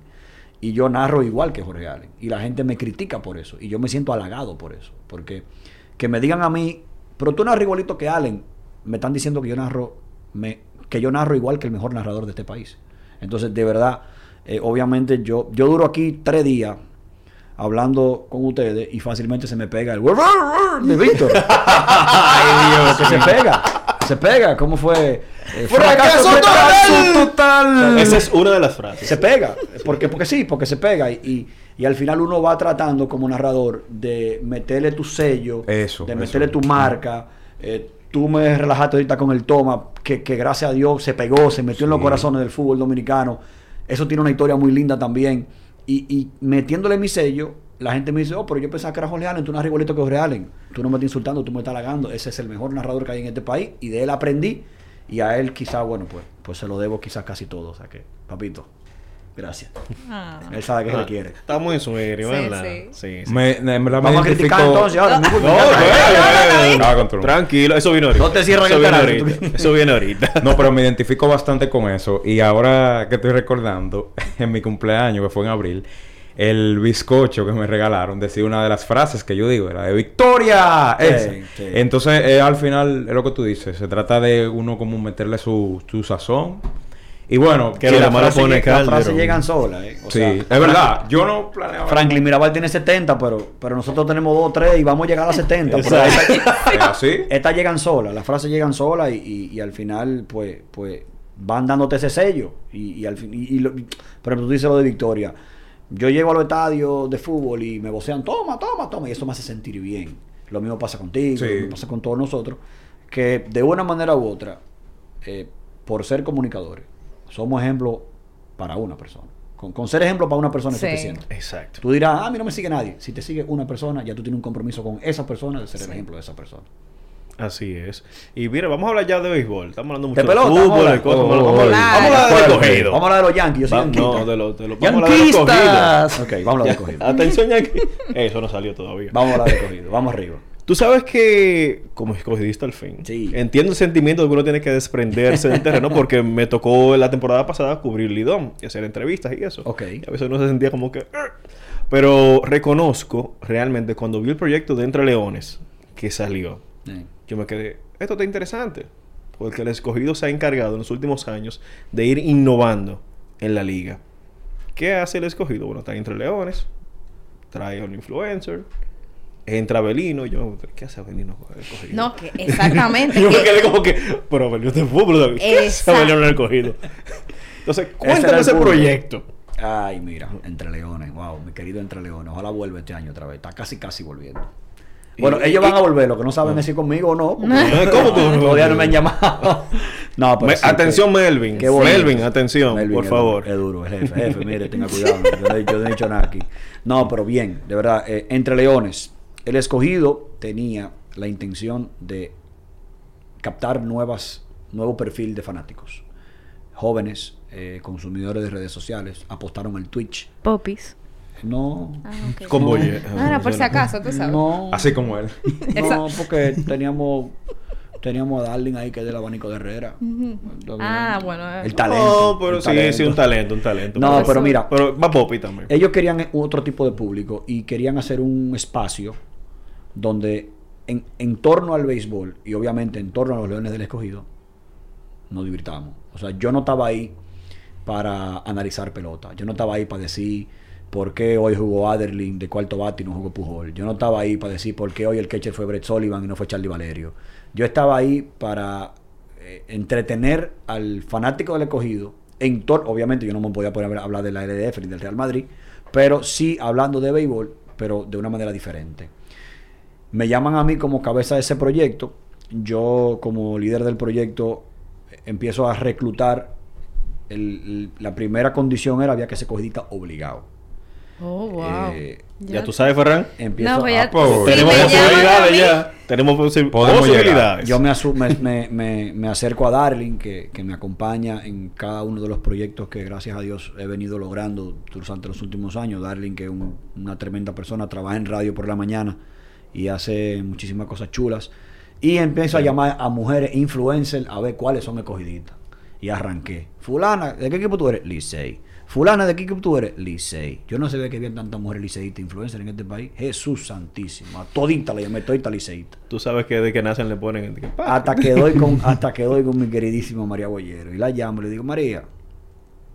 Y yo narro igual que Jorge Allen. Y la gente me critica por eso. Y yo me siento halagado por eso. Porque que me digan a mí, pero tú narras igualito que Allen, me están diciendo que yo narro, me, que yo narro igual que el mejor narrador de este país. Entonces, de verdad, eh, obviamente yo, yo duro aquí tres días hablando con ustedes y fácilmente se me pega el de Víctor. Ay, Dios, que se pega. Se pega. ¿Cómo fue? Eh, ¡Fracaso total! Esa es una de las frases. se pega. Porque, porque sí, porque se pega. Y, y, al final uno va tratando como narrador de meterle tu sello, Eso, de eso. meterle tu marca. Eh, tú me relajaste ahorita con el toma, que, que gracias a Dios se pegó, se metió en los corazones del fútbol dominicano. Eso tiene una historia muy linda también. Y, y metiéndole mi sello, la gente me dice, oh, pero yo pensaba que era Jorge Allen, tú narras igualito que Jorge Allen. Tú no me estás insultando, tú me estás halagando. Ese es el mejor narrador que hay en este país y de él aprendí. Y a él quizá, bueno, pues, pues se lo debo quizás casi todo. O sea que, papito, gracias. Ah. Él sabe que se Ah, le quiere. Está muy serio, Sí, ¿verdad? sí. Sí, sí. Me, en me Vamos a criticar entonces ahora. no, No, no, no, no, no, no. Tranquilo, eso viene ahorita. No te cierran el canal, Eso viene ahorita. No, pero me identifico bastante con eso. Y ahora que estoy recordando, en mi cumpleaños, que fue en abril, el bizcocho que me regalaron decía una de las frases que yo digo, era de Victoria. Sí, Esa. sí. Entonces, eh, al final, es lo que tú dices. Se trata de uno como meterle su, su sazón. Y bueno, Que lo la frase pone llega- Las frases llegan solas, ¿eh? O Sí, sea, es verdad. Yo no planeaba. Franklin Mirabal tiene 70, pero, pero nosotros tenemos 2 3 y vamos a llegar a las 70. Pero Exacto. esta- Es así. Estas llegan solas, las frases llegan solas y, y- y al final, pues, pues van dándote ese sello. Y, y al fin, y, y lo- por ejemplo, tú dices lo de Victoria. Yo llego a los estadios de fútbol y me vocean, toma, toma, toma, y eso me hace sentir bien. Lo mismo pasa contigo, Sí. lo mismo pasa con todos nosotros, que de una manera u otra, eh, por ser comunicadores, somos ejemplo para una persona. Con, con ser ejemplo para una persona es Sí. suficiente. Exacto. Tú dirás, ah, a mí no me sigue nadie. Si te sigue una persona, ya tú tienes un compromiso con esa persona de ser el ejemplo de esa persona. Así es. Y mira, vamos a hablar ya de béisbol. Estamos hablando mucho De de, pelota, fútbol, de cosas. Oh, Vamos a hablar- oh, vamos a hablar. Vamos a de los Yankees. Yo soy Va- no, de los de vamos a hablar escogido. ¡Yanquistas! Ok, vamos a hablar de. Atención aquí. Eso no salió todavía. Vamos a hablar de escogido. Vamos arriba. Tú sabes que, como escogidista al fin, Sí. entiendo el sentimiento de que uno tiene que desprenderse del terreno porque me tocó la temporada pasada cubrir Lidón y hacer entrevistas y eso. Ok. Y a veces uno se sentía como que... Pero reconozco realmente cuando vi el proyecto de Entre Leones que salió, yo me quedé, esto está interesante, porque el escogido se ha encargado en los últimos años de ir innovando en la liga. ¿Qué hace el escogido? Bueno, está entre leones, trae a un influencer, entra Belino, y yo me ¿qué hace Belino? No, que exactamente. yo me que- quedé como que, pero Belino es de fútbol. ¿qué hace. Belino en el escogido? Entonces, cuéntame ese proyecto. Ay, mira, Entre Leones, wow, mi querido Entre Leones. Ojalá vuelva este año otra vez. Está casi, casi volviendo. Bueno, ellos van a volver, lo que no saben es si conmigo o no. ¿Cómo tú no? Todavía no me han llamado. no, pero Me- sí, atención, que- Melvin. qué. Melvin, atención, Melvin por es favor. Es duro, es jefe, jefe, mire, tenga cuidado. Yo no, he- yo no he dicho nada aquí. No, pero bien, de verdad, eh, Entre Leones, el escogido tenía la intención de captar nuevas, nuevo perfil de fanáticos. Jóvenes, eh, consumidores de redes sociales, apostaron al Twitch. Popis. No, Ah, ok. Con bolle- Ah, no, por si acaso, tú sabes. no, Así como él. no, porque teníamos teníamos a Darling ahí que es del abanico de Herrera. Ah, bueno, eh. El talento. No, pero sí, talento. sí, un talento, un talento. No, Eso- pero mira, Pero va Poppy también. ellos querían otro tipo de público y querían hacer un espacio donde en, en torno al béisbol y obviamente en torno a los Leones del Escogido nos divirtamos. O sea, yo no estaba ahí para analizar pelota. Yo no estaba ahí para decir por qué hoy jugó Aderlin de cuarto bate y no jugó Pujol. Yo no estaba ahí para decir por qué hoy el catcher fue Brett Sullivan y no fue Charlie Valerio. Yo estaba ahí para eh, entretener al fanático del escogido. En tor obviamente yo no me podía poner a hablar de la LDF ni del Real Madrid, pero sí hablando de béisbol, pero de una manera diferente. Me llaman a mí como cabeza de ese proyecto. Yo como líder del proyecto empiezo a reclutar. El- el- la primera condición era había que ser cogidita obligado. Oh, wow. Eh, Ya tú sabes, Ferran. Empiezo No, pues a- Tenemos posibilidades ya. Tenemos posi- posibilidades. Yo me, me- me- me acerco a Darling, que, que me acompaña en cada uno de los proyectos que gracias a Dios he venido logrando durante los últimos años. Darling, que es un- una tremenda persona, trabaja en radio por la mañana y hace muchísimas cosas chulas. Y empiezo a llamar a mujeres influencers a ver cuáles son escogiditas. Y arranqué. Fulana, ¿de qué equipo tú eres? Licey. Fulana, ¿de qué equipo tú eres? Licey. Yo no sabía que había tantas mujeres liceístas influencers en este país. Jesús santísimo. A todita la llamé, todita liceísta. Tú sabes que de que nacen le ponen... Hasta que doy con, hasta que doy con mi queridísima María Boyero. Y la llamo y le digo, María,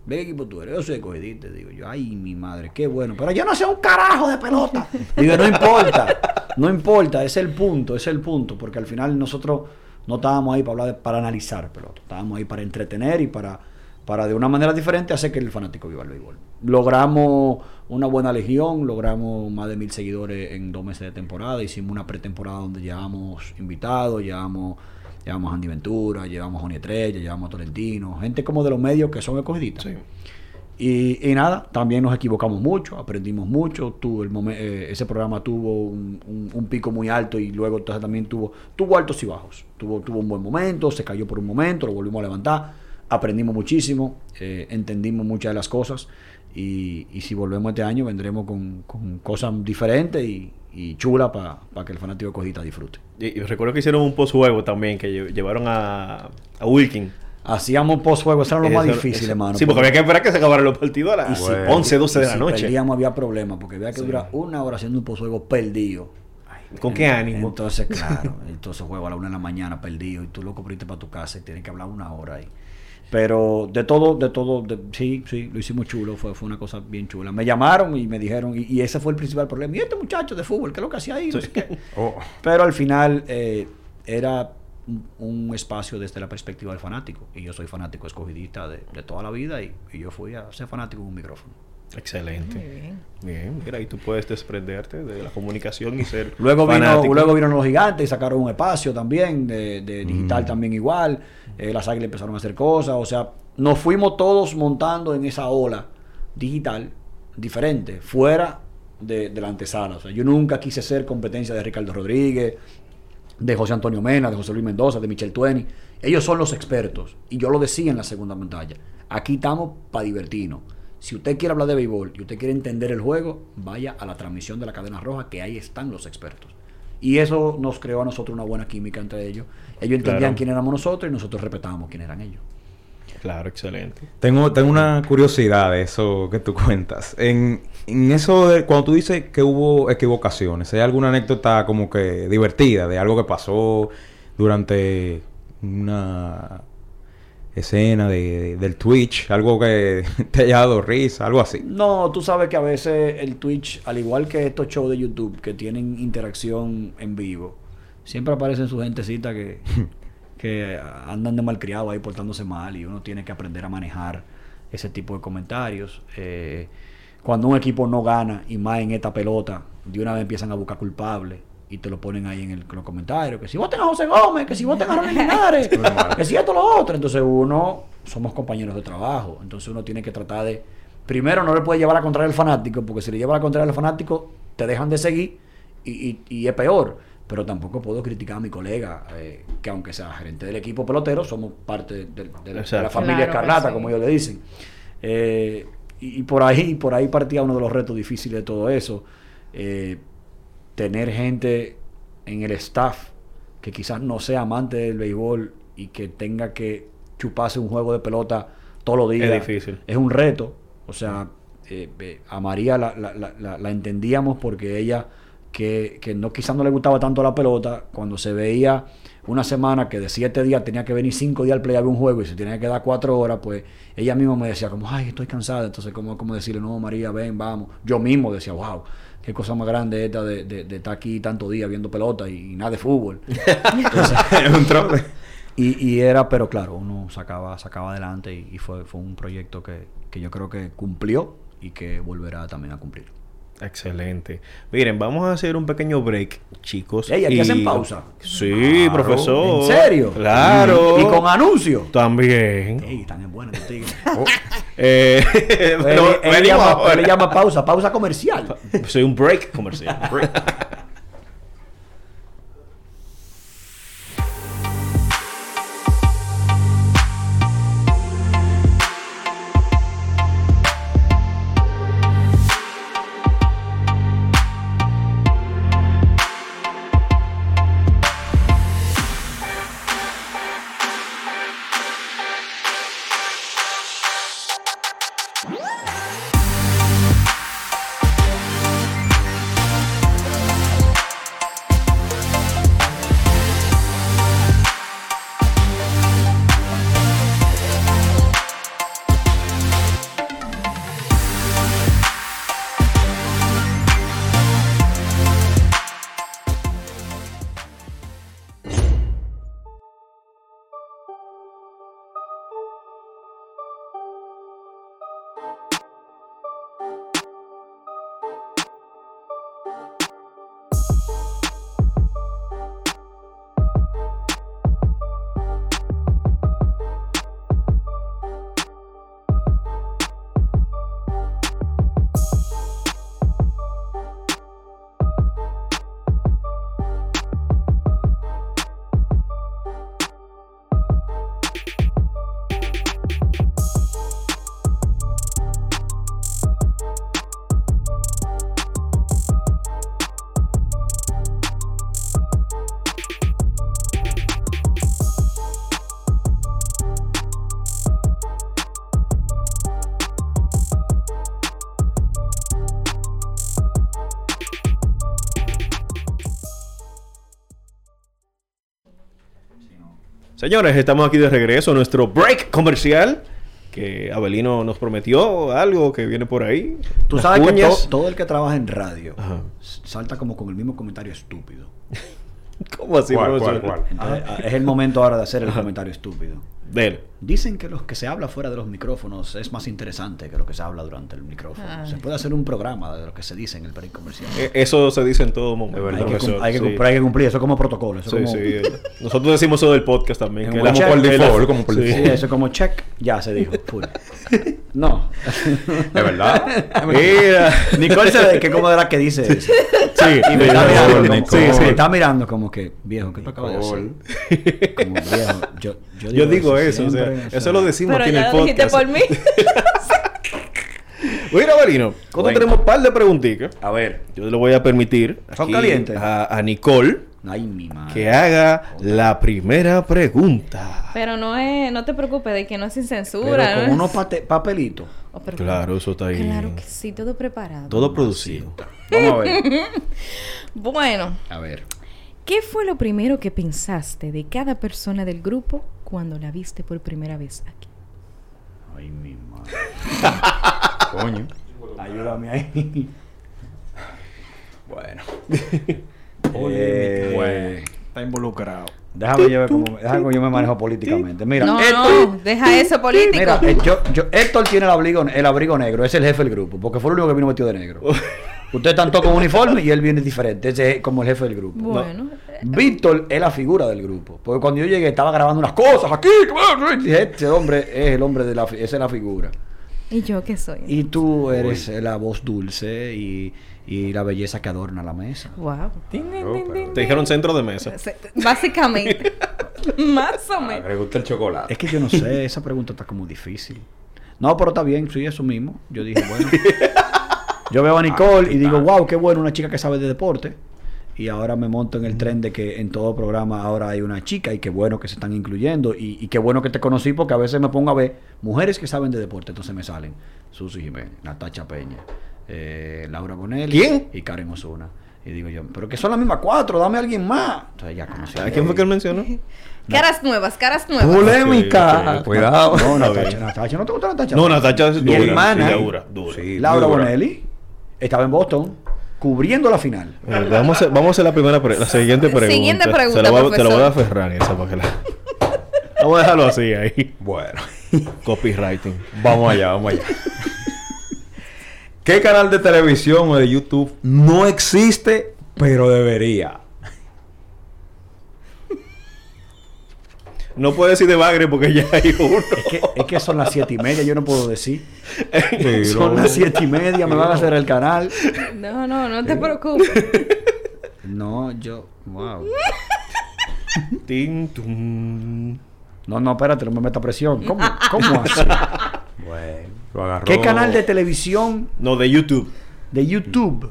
¿de qué equipo tú eres? Yo soy escogidista. Digo yo, ay, mi madre, qué bueno. Pero yo no sé un carajo de pelota. Digo, no importa. No importa, ese es el punto, ese es el punto. Porque al final nosotros no estábamos ahí para hablar de- para analizar pelota. Estábamos ahí para entretener y para, para de una manera diferente hacer que el fanático viva el béisbol. Logramos una buena legión, logramos más de mil seguidores en dos meses de temporada. Hicimos una pretemporada donde llevamos invitados, llevamos, llevamos a Andy Ventura, llevamos a Joni Estrella, llevamos a Tolentino, gente como de los medios que son escogiditas. Sí. Y, y nada, también nos equivocamos mucho, aprendimos mucho. Tuvo el momen- eh, ese programa tuvo un, un- un pico muy alto y luego entonces también tuvo, tuvo altos y bajos. Tuvo, tuvo un buen momento, se cayó por un momento, lo volvimos a levantar. Aprendimos muchísimo, eh, entendimos muchas de las cosas. Y, y si volvemos este año, vendremos con, con cosas diferentes y, y chulas para que el fanático de Cojita disfrute. Y, y recuerdo que hicieron un post-juego también, que lle- llevaron a, a Wilkin. Hacíamos post-juego, eso era lo más difícil, hermano. Sí, porque había que esperar que se acabaran los partidos a las si- Bueno. 11, 12 de la si noche. perdíamos había problemas, porque había que durar una hora haciendo un postjuego perdido. ¿Con qué ánimo? Entonces, claro, entonces juego a la una de la mañana perdido y tú loco por irte para tu casa y tienes que hablar una hora ahí. Pero de todo, de todo, de- sí, sí, lo hicimos chulo, fue, fue una cosa bien chula. Me llamaron y me dijeron, y, y ese fue el principal problema. Y este muchacho de fútbol, ¿qué es lo que hacía ahí? No sé qué. Oh. Pero al final eh, era un, espacio desde la perspectiva del fanático. Y yo soy fanático escogidista de, de toda la vida y, y yo fui a ser fanático en un micrófono. Excelente. Muy bien. Bien, mira, y tú puedes desprenderte de la comunicación y ser Luego vino, luego vino los gigantes y sacaron un espacio también, de, de digital Mm. también igual. Eh, las águilas empezaron a hacer cosas. O sea, nos fuimos todos montando en esa ola digital diferente, fuera de, de la antesala. O sea, yo nunca quise ser competencia de Ricardo Rodríguez, de José Antonio Mena, de José Luis Mendoza, de Michel Tueni. Ellos son los expertos. Y yo lo decía en la segunda pantalla. Aquí estamos para divertirnos. Si usted quiere hablar de béisbol y usted quiere entender el juego, vaya a la transmisión de la cadena roja, que ahí están los expertos. Y eso nos creó a nosotros una buena química entre ellos. Ellos entendían Claro. quién éramos nosotros y nosotros respetábamos quién eran ellos. Claro, excelente. Tengo, tengo una curiosidad de eso que tú cuentas. En, en eso de cuando tú dices que hubo equivocaciones, ¿hay alguna anécdota como que divertida de algo que pasó durante una escena de, del Twitch? Algo que te haya dado risa, algo así. No, tú sabes que a veces el Twitch, al igual que estos shows de YouTube que tienen interacción en vivo, siempre aparecen su gentecita que, que andan de malcriado ahí portándose mal y uno tiene que aprender a manejar ese tipo de comentarios. Eh, cuando un equipo no gana y más en esta pelota, de una vez empiezan a buscar culpables y te lo ponen ahí en, el- en los comentarios, que si voten a José Gómez, que si voten a Ronald Linares, que si esto lo otro. Entonces uno, somos compañeros de trabajo, entonces uno tiene que tratar de, primero no le puede llevar a contraria al fanático, porque si le lleva a contraria al fanático, te dejan de seguir y, y- y es peor. Pero tampoco puedo criticar a mi colega, eh, que aunque sea gerente del equipo pelotero, somos parte de, de- de la- de la familia Claro escarlata, sí. como ellos le dicen. Eh, y, y por ahí, por ahí partía uno de los retos difíciles de todo eso. Eh, tener gente en el staff que quizás no sea amante del béisbol y que tenga que chuparse un juego de pelota todos los días. Es difícil. Es un reto. O sea, eh, eh, a María la, la- la- la- la entendíamos porque ella, que, que no quizás no le gustaba tanto la pelota, cuando se veía una semana que de siete días tenía que venir cinco días al play a ver un juego y se tenía que dar cuatro horas, pues ella misma me decía como, ay, estoy cansada. Entonces, como, como decirle, no, María, ven, vamos. Yo mismo decía, wow, qué cosa más grande esta de, de- de estar aquí tanto día viendo pelota y, y nada de fútbol. Entonces, Un trote. y, y era, pero claro, uno sacaba, sacaba adelante y, y fue, fue un proyecto que, que yo creo que cumplió y que volverá también a cumplir. Excelente. Miren, vamos a hacer un pequeño break, chicos. Ey, ¿aquí hacen pausa? Sí, Claro. profesor. ¿En serio? Claro. Y con anuncio. También. Ey, están en buena los tigres. Eh, pero él llama, él le llama pausa, pausa comercial. Soy un break comercial. break. Señores, estamos aquí de regreso a nuestro break comercial. Que Abelino nos prometió algo que viene por ahí. Tú Las sabes que cuñas. to- todo el que trabaja en radio Ajá. salta como con el mismo comentario estúpido. ¿Cómo así, ¿Cuál, profesor? cuál, cuál? Entonces, a- es el momento ahora de hacer el comentario estúpido. Dele. Dicen que lo que se habla fuera de los micrófonos es más interesante que lo que se habla durante el micrófono. Ay. Se puede hacer un programa de lo que se dice en el break comercial. Eh, Eso se dice en todo momento. Verdad. hay, que, hay que sí. cumplir, hay que cumplir, eso es como protocolo. Eso Sí, como, sí. eh. Nosotros decimos eso del podcast también. Que la- por default, como por default. Sí, eso es como check, ya se dijo. Full. No. Es verdad. Mira. Nicole se ve que como de la que dice eso. Sí, Y me está mirando, como, sí, me sí. está mirando como que, viejo, ¿qué tú acabas de hacer? Como viejo, yo, yo Yo digo eso, o sea, eso lo decimos Pero aquí en ya el lo dijiste podcast. por mí. Mira, Avelino, nosotros tenemos un par de preguntitas. A ver. Yo le voy a permitir ¿Son aquí calientes? A, a Nicole Ay, mi madre. que haga la primera pregunta. Pero no es, no te preocupes de que no es sin Pero censura. con ¿no? unos pate- papelitos. Oh, pero- Claro, eso está ahí. Claro que sí, todo preparado. Todo producido. Vamos a ver. Bueno, A ver. ¿qué fue lo primero que pensaste de cada persona del grupo cuando la viste por primera vez aquí? Ay, mi madre. Coño. Ayúdame ahí. Bueno. Eh, Bueno. Está involucrado. Déjame yo ver cómo, déjame cómo yo me manejo políticamente. Mira, no, Héctor- no, deja eso político. Mira, eh, yo, yo, Héctor tiene el abrigo, el abrigo negro, es el jefe del grupo, porque fue el único que vino metido de negro. Ustedes están todos con uniforme y él viene diferente, ese es como el jefe del grupo. bueno, Víctor es la figura del grupo, porque cuando yo llegué estaba grabando unas cosas aquí, dije, este hombre es el hombre de la, esa es la figura. ¿Y yo qué soy? Y tú eres la voz dulce y, y la belleza que adorna la mesa. Wow. Te dijeron centro de mesa. Básicamente. Más o Ah, menos. Le gusta el chocolate. Es que yo no sé, esa pregunta está como difícil. No, pero está bien, soy eso mismo. Yo dije, bueno. Yo veo a Nicole y digo, wow, qué bueno, una chica que sabe de deporte. Y ahora me monto en el tren de que en todo programa ahora hay una chica y qué bueno que se están incluyendo. Y, y qué bueno que te conocí porque a veces me pongo a ver mujeres que saben de deporte, entonces me salen Susi Jiménez, Natacha Peña, eh, Laura Bonelli ¿Quién? y Karen Osuna. Y digo yo, pero que son las mismas cuatro, dame a alguien más. Entonces ya conocí. ¿A quién fue que él mencionó? Caras nuevas, caras nuevas. Polémica. Cuidado. No, Natacha. Natacha, ¿no te gusta Natacha? No, Natacha es Mi dura. hermana, sí, dura, dura. Sí, Laura. Bonelli, estaba en Boston cubriendo la final. Eh, vamos, a hacer, vamos a hacer la primera pre- la siguiente pregunta. Siguiente pregunta, Se a- te la voy a aferrar esa para que la... Vamos a dejarlo así ahí. Bueno. Copywriting. Vamos allá, vamos allá. ¿Qué canal de televisión o de YouTube no existe, pero debería? No puedo decir de Bagre porque ya hay uno. Es que, es que son las siete y media, yo no puedo decir. Sí, Son las siete y media, me van a hacer el canal. No, no, no te preocupes. No, yo. Wow. Tin, tum. No, no, espérate, no me meta presión. ¿Cómo, cómo así? Bueno, lo agarró. ¿Qué canal de televisión No, de YouTube. de YouTube?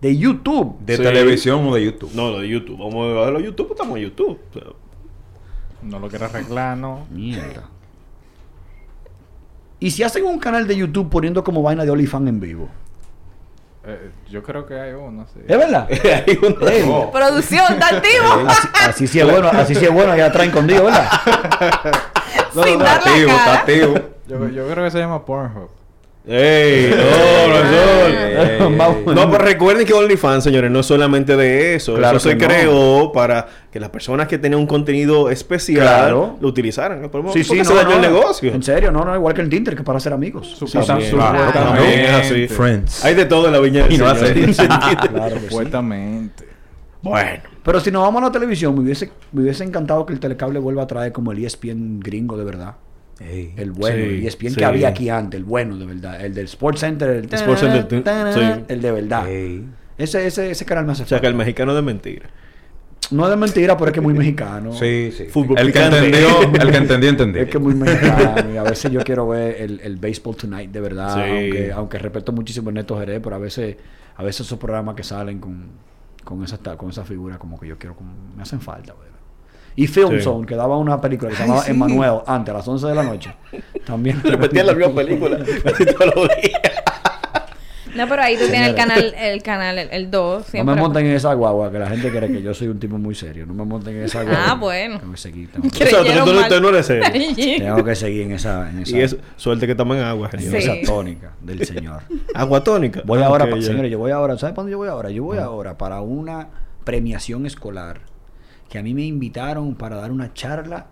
De YouTube. ¿De Sí. televisión o de YouTube? No, de YouTube. Vamos a verlo YouTube, estamos en YouTube. O sea, No lo quiero arreglar, no. Mierda. ¿Y si hacen un canal de YouTube poniendo como vaina de OnlyFans en vivo? Eh, yo creo que hay uno, sí. ¿Es verdad? hay uno. Ey, Oh. Producción, está activo. así, así sí es bueno, así sí es bueno, allá atrás escondido, ¿verdad? Sin dar Está la activo, está activo. Yo, yo creo que se llama Pornhub. ¡Ey! No. No, pero recuerden que OnlyFans, señores, no es solamente de eso. Claro eso se no. creó para que las personas que tenían un contenido especial Claro. lo utilizaran. Sí, sí, no, se dañó no, el negocio. En serio, no, no, igual que el Tinder, que para ser amigos. Sí, Claro, También también es así. Friends. Hay de todo en la viña Y no hace. Claro. Supuestamente. Bueno. Pero si nos vamos a la televisión, me hubiese, me hubiese encantado que el telecable vuelva a traer como el ESPN gringo de verdad. Ey. El bueno, Sí, el ESPN sí. que había aquí antes, el bueno de verdad. El del Sports Center, el Sports Center, sí. el de verdad. Ey. Ese, ese, ese canal me hace O sea, que el mexicano de mentira. No es de mentira, pero es que es muy mexicano. Sí, sí. Fútbol el que entendió, el que entendió, entendió. Es que es muy mexicano y a veces yo quiero ver el, el Baseball Tonight de verdad, Sí. aunque, aunque respeto muchísimo a Ernesto Jerez, pero a veces, a veces esos programas que salen con, con esa ta- con esa figura como que yo quiero, como, me hacen falta, ¿verdad? Y Film Sí. Zone, que daba una película que se llamaba Emanuel antes, a las 11 de la noche. También Repetía la misma película casi todos los días. No, pero ahí tú tienes el canal, el canal, el, el 2. No me monten en esa guagua, que la gente cree que yo soy un tipo muy serio. No me monten en esa guagua. Ah, bueno. Tengo que seguir, tengo que, O sea, tú- Creyeron tú no- mal. tú no eres serio. tengo que seguir en esa, en esa, Y es suerte que estamos en agua. Sí. esa tónica del Señor. Agua tónica. Voy Ah, ahora, ok, pa- ya. señores, yo voy ahora, ¿sabes para dónde yo voy ahora? Yo voy ahora para una premiación escolar que a mí me invitaron para dar una charla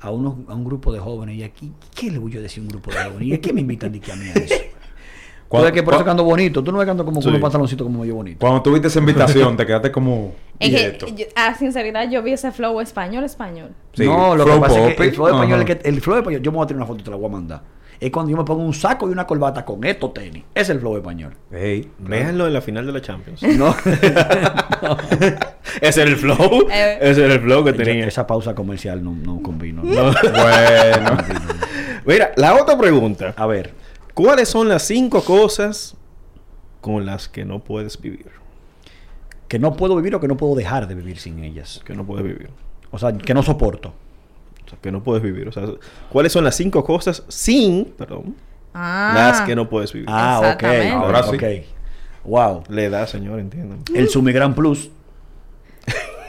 a, unos, a un grupo de jóvenes y aquí, ¿qué le voy yo a decir a un grupo de jóvenes? ¿Y a qué me invitan de que a mí a eso? Tú Cuando- que por eso ando bonito. Tú no que ando como Sí. con unos pantaloncitos como yo bonito. Cuando tuviste esa invitación, te quedaste como. Es que, yo- a sinceridad, yo vi ese flow español, español. Sí, no, lo que pasa es que el flow español, ajá. es que- el flow español, yo me voy a tirar una foto y te la voy a mandar. Es cuando yo me pongo un saco y una corbata con estos tenis. Ese es el flow español. Ey, Véanlo en la final de la Champions. No. Ese era el flow. Eh. Ese era el flow que Yo- tenía. esa pausa comercial no, no combino. No. Bueno. Mira, la otra pregunta. A ver, ¿Cuáles son las cinco cosas con las que no puedes vivir? que no puedo vivir o que no puedo dejar de vivir sin ellas. Que no puedes vivir. O sea, que no soporto. O sea, que no puedes vivir. O sea, ¿cuáles son las cinco cosas sin, perdón, Ah. las que no puedes vivir? Ah, ok. Ahora sí. ok. Wow. Le da, señor, entiendan. El Sumigran Plus.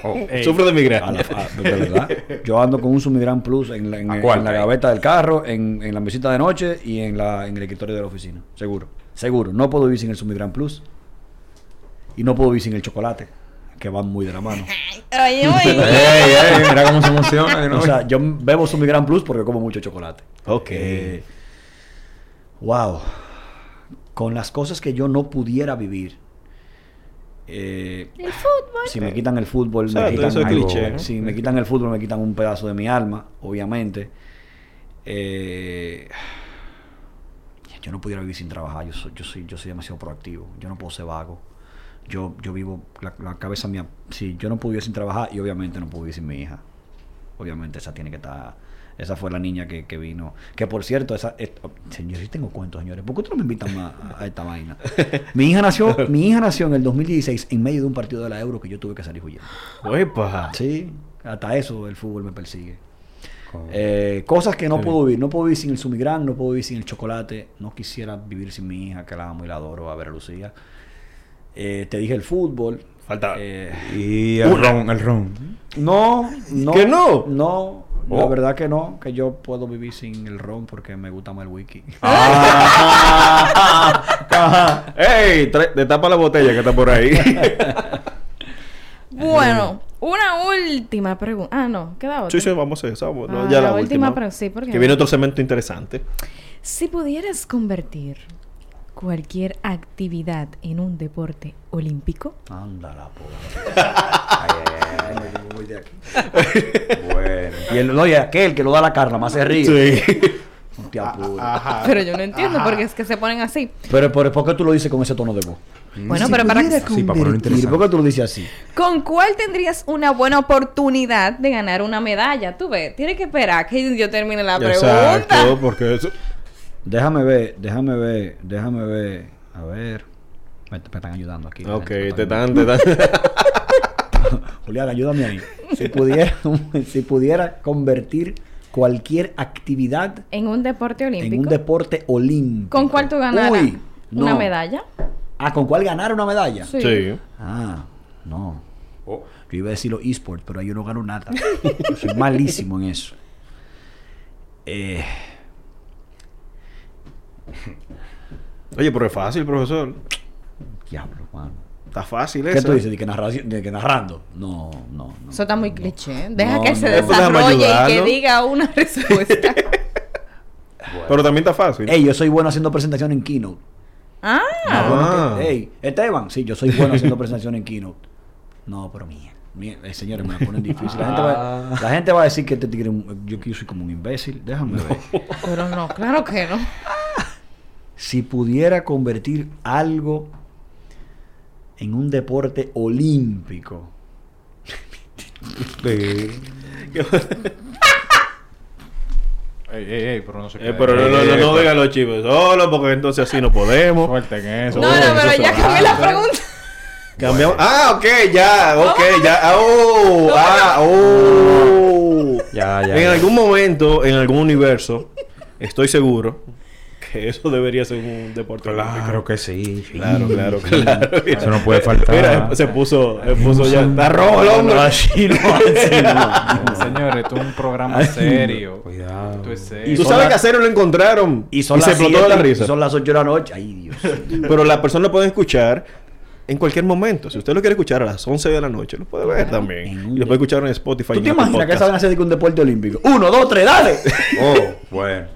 Oh. Sufro de A migraña. la- a- de verdad. Yo ando con un Sumigran Plus en la, en, ¿A en la gaveta del carro, en, en la mesita de noche y en, la, en el escritorio de la oficina. Seguro. Seguro. No puedo vivir sin el Sumigran Plus. Y no puedo vivir sin el chocolate, que van muy de la mano. Oye, Ey, oye. ey, mira cómo se emociona. ¿no? O sea, yo bebo Sumigran Plus porque como mucho chocolate. Ok. Eh, wow. Con las cosas que yo no pudiera vivir. eh, El fútbol. si me quitan el fútbol, me Exacto, quitan eso es algo. cliché, ¿no? Si me quitan el fútbol, me quitan un pedazo de mi alma, obviamente. Eh, yo no pudiera vivir sin trabajar. Yo soy, yo soy, yo soy demasiado proactivo. Yo no puedo ser vago. Yo, yo vivo, la, la cabeza mía, sí, yo no puedo vivir sin trabajar y obviamente no puedo vivir sin mi hija. Obviamente esa tiene que estar, esa fue la niña que, que vino. Que por cierto, esa, es- oh, señores, sí tengo cuentos, señores. ¿Por qué ustedes no me invitan más a, a esta vaina? Mi hija nació, mi hija nació en el 2016 en medio de un partido de la Euro que yo tuve que salir huyendo. ¡Epa! Sí, hasta eso el fútbol me persigue. Eh, cosas que no Sí. puedo vivir. No puedo vivir sin el sumigrán, no puedo vivir sin el chocolate. No quisiera vivir sin mi hija, que la amo y la adoro, a ver a Lucía. Eh, te dije el fútbol. Falta- Eh, Y el ron, el ron. no, no. ¿Que no? No, la Oh. verdad que no. Que yo puedo vivir sin el ron porque me gusta más el wiki. Ah. ¡Ey! Te tapa la botella que está por ahí. Bueno, una última pregunta. Ah, no, queda otra. sí, sí, vamos a hacer esa. bueno, Ah, ya la la, última, última. pero sí, porque- Que viene otro segmento interesante. Si pudieras convertir cualquier actividad en un deporte olímpico, Anda la aquí. Bueno. Y el, no, y aquel que lo da la carne, más se ríe. Sí. Te apures. Ajá. pero yo no entiendo por qué es que se ponen así. Pero, pero ¿por qué tú lo dices con ese tono de voz? Bueno, pero para pudiera Sí, para. ¿Por qué tú lo dices así? ¿Con cuál tendrías una buena oportunidad de ganar una medalla? Tú ves, tienes que esperar que yo termine la pregunta. Exacto, porque eso... Déjame ver, déjame ver, déjame ver. A ver. Me, me están ayudando aquí. Ok, te está dan, te dan. Julián, ayúdame ahí. Si pudiera, si pudiera convertir cualquier actividad En un deporte olímpico. en un deporte olímpico. ¿Con cuál tú ganaras Uy, una medalla? Ah, ¿con cuál ganar una medalla? Sí. Sí. Ah, no. Oh. Yo iba a decir los esports, pero yo no gano nada. Yo soy malísimo en eso. Eh, Oye, pero es fácil, profesor. diablo, mano. Está fácil ¿Qué eso. tú dices? ¿De que, narración, de que narrando? No, no, no. Eso está muy cliché. Deja No, que se desarrolle y que diga una respuesta. Pero también está fácil. Ey, yo soy bueno haciendo presentación en Keynote. ah, Ah, bueno, Ah. ey, Esteban, sí, yo soy bueno haciendo presentación en Keynote. No, pero mía. mía, eh, señores, me la ponen difícil. La gente, va, la gente va a decir que este tigre, es un- yo que yo soy como un imbécil. Déjame ver. pero no, claro que no. Si pudiera convertir algo en un deporte olímpico. Ey, ey, ey, pero no se Eh, pero no, no, no, no digan los chivos solo, porque entonces así no podemos. Suelten eso. No, no, eso pero ya cambié la pregunta. Cambiamos. Ah, ok, ya, ok, ya. ah, Oh, ah, oh. Ya, ya. En ya. algún momento, en algún universo, estoy seguro que eso debería ser un deporte Claro olímpico. que sí. sí. Claro, claro, claro. Eso no puede faltar. Mira, se puso, se puso ya. Está rojo el hombre. Así no, así no. Señores, esto es un programa serio. Cuidado. Esto es Y serio. Tú son sabes las- que a Cero lo encontraron Y son se las explotó la risa. Son las 8 de la noche. Ay, Dios. Pero las personas pueden escuchar en cualquier momento. Si usted lo quiere escuchar a las 11 de la noche, lo puede ver también. Y lo puede escuchar en Spotify. ¿Tú y te imaginas que a hacer de que un deporte olímpico? Uno, dos, tres, dale. Oh, bueno.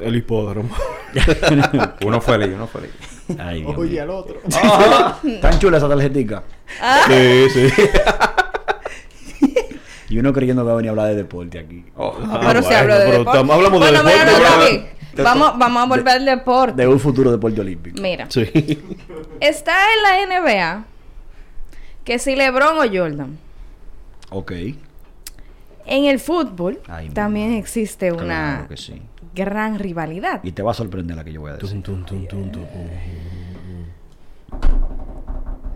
El hipódromo. Uno feliz, uno feliz. Ay, Dios Oye, mío. al otro. Ajá. Tan chula esa tarjetica. Sí, sí. Y uno creyendo que va a venir a hablar de deporte aquí. Oh, Ah, pero si bueno, hablo de pero deporte. hablamos de bueno, deporte, no, ya. Vamos, vamos a volver al deporte. De un futuro deporte olímpico. Mira, Sí. está en la NBA que si LeBron o Jordan. Ok. En el fútbol Ay, también madre. existe una Claro que sí. Gran rivalidad. Y te va a sorprender la que yo voy a decir. Tum, tum, tum, tum, tum.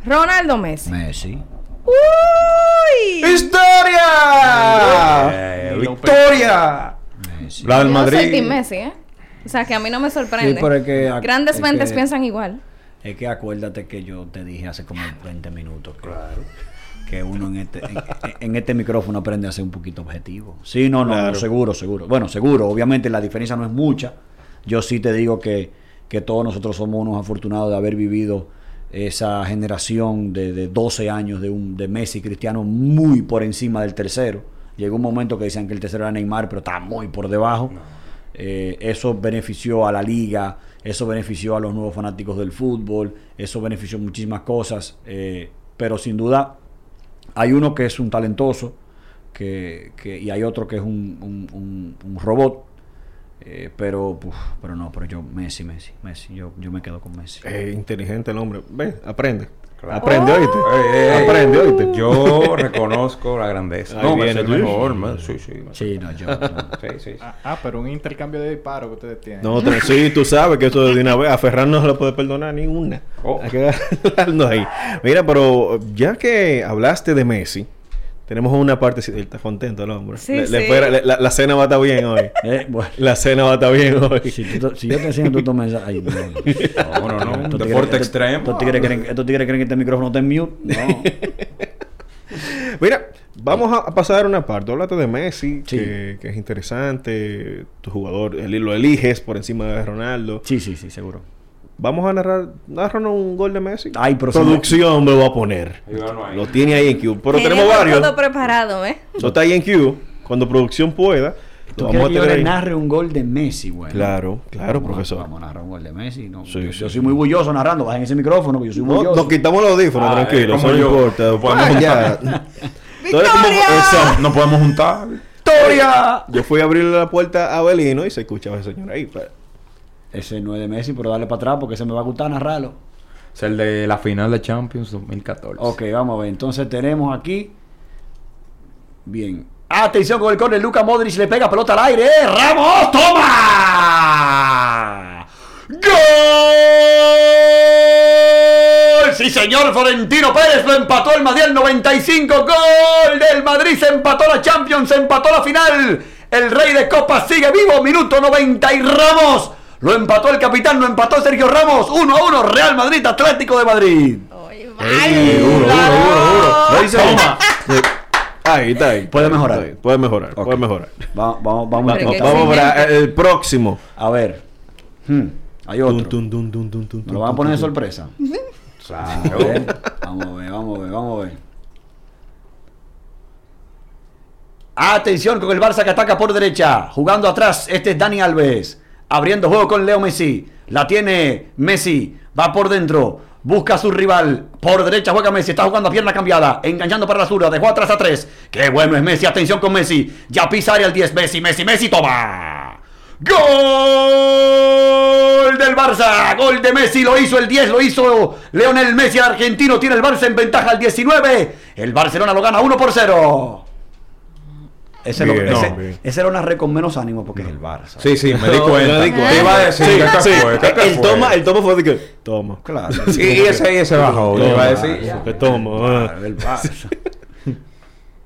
Ronaldo Messi. Messi. ¡Uy! ¡Historia! Eh, ¡Victoria! Messi. La del Yo soy Madrid. Team Messi, ¿eh? O sea, que a mí no me sorprende. Sí, pero es que- Grandes es mentes que- piensan igual. Es que acuérdate que yo te dije hace como 20 minutos que, que uno en este, en, en este micrófono aprende a ser un poquito objetivo. Sí, no, no, Claro. no, seguro, seguro. Bueno, seguro, obviamente la diferencia no es mucha. Yo sí te digo que, que todos nosotros somos unos afortunados de haber vivido esa generación de, de 12 años de, un, de Messi Cristiano muy por encima del tercero. Llegó un momento que decían que el tercero era Neymar, pero está muy por debajo. Eh, eso benefició a la liga, eso benefició a los nuevos fanáticos del fútbol, eso benefició muchísimas cosas, eh, pero sin duda hay uno que es un talentoso que, que- y hay otro que es un, un- robot, eh, pero, uf, pero no, pero yo Messi, Messi, Messi, yo, yo me quedo con Messi. Eh, inteligente el hombre. Ve, aprende. Claro. Aprende, oíste. Ey, ey, ey. Aprende, oíste. Yo reconozco la grandeza. Ahí no, es Luis. mejor, man. Sí, sí. Sí, no, yo. no. Sí, sí, sí. Ah, ah, pero un intercambio de disparos que ustedes tienen. No, sí, tú sabes que eso de una vez a Ferran no se le puede perdonar ni una. Oh. Hay que ahí. Mira, pero ya que hablaste de Messi, tenemos una parte. Él está contento el hombre. Sí, Le- le sí. le- la, la cena va a estar bien hoy. Eh, bueno, La cena va a estar bien hoy. si, tú- si yo te enseño tú tu mensaje, ay, no. No, no, no. Deporte tigres- extremo. Estos tigres, creen, estos tigres creen que este micrófono está en mute. No. Mira, vamos a a pasar a una parte. Háblate de Messi, Sí. que, que es interesante. Tu jugador, el- lo eliges por encima de Ronaldo. Sí, sí, sí, seguro. Vamos a narrar, narrarnos un gol de Messi. Ay, pero si Producción me lo va a poner. Lo tiene ahí en Q. Pero tenemos varios. todo preparado, ¿eh? Eso está ahí en Q. Cuando producción pueda, ¿Tú vamos a que yo tener le narre un gol de Messi, güey? Claro, claro, Vamos profesor. Vamos a narrar un gol de Messi. No, Sí, yo, sí, yo sí. soy muy bulloso narrando. Bajen ese micrófono, que yo soy No, bulloso. nos quitamos los audífonos, Ah, tranquilo. es Eso no yo. importa. Podemos ya. Tú eres como- Exacto. No podemos juntar. ¡Victoria! Yo fui a abrirle la puerta a Belino y se escuchaba ese señor ahí. pues. Ese no es de Messi, pero dale para atrás porque se me va a gustar narrarlo. Es el de la final de Champions 2014. Ok, vamos a ver. Entonces tenemos aquí. Bien. Atención con el córner. Luca Modric le pega pelota al aire. ¡Eh! ¡Ramos! ¡Toma! ¡Gol! Sí, señor. Florentino Pérez lo empató el Madrid al 95. ¡Gol del Madrid! Se empató la Champions, se empató la final. El rey de copas sigue vivo. Minuto 90 y Ramos. Lo empató el capitán, lo empató Sergio Ramos. 1 a 1. Real Madrid, Atlético de Madrid. Oye, Ey, duro, duro, duro. Lo hice. Ahí está ahí. Puede mejorar. Ahí. Puede mejorar, puede mejorar. Va- vamos, vamos, Va- vamos exigente. para el próximo. A ver. Hmm, Hay otro. Tun, tun, tun, tun, tun, ¿Me lo van a poner de sorpresa? Vamos a ver, vamos a ver, vamos a ver, vamos a ver. Atención con el Barça que ataca por derecha. Jugando atrás, este es Dani Alves. Abriendo juego con Leo Messi. La tiene Messi. Va por dentro. Busca a su rival. Por derecha juega Messi. Está jugando a pierna cambiada. Enganchando para la zurda. Dejó atrás a tres. Qué bueno es Messi. Atención con Messi. Ya pisa área el 10. Messi, Messi, Messi. Toma. Gol del Barça. Gol de Messi. Lo hizo el 10. Lo hizo Leonel Messi. El argentino tiene el Barça en ventaja al 19. El Barcelona lo gana 1 por 0. Ese, Bien, no, era una red con menos ánimo porque es el Barça. Sí, sí, me di cuenta. me di cuenta. ¿Qué iba a decir? Sí, ¿Qué sí. fue? ¿Qué El fue? toma, el toma fue de que. Toma. Claro. Y, y ese, y ese bajó. Toma, iba a decir. Que toma. ah. Claro, el Barça.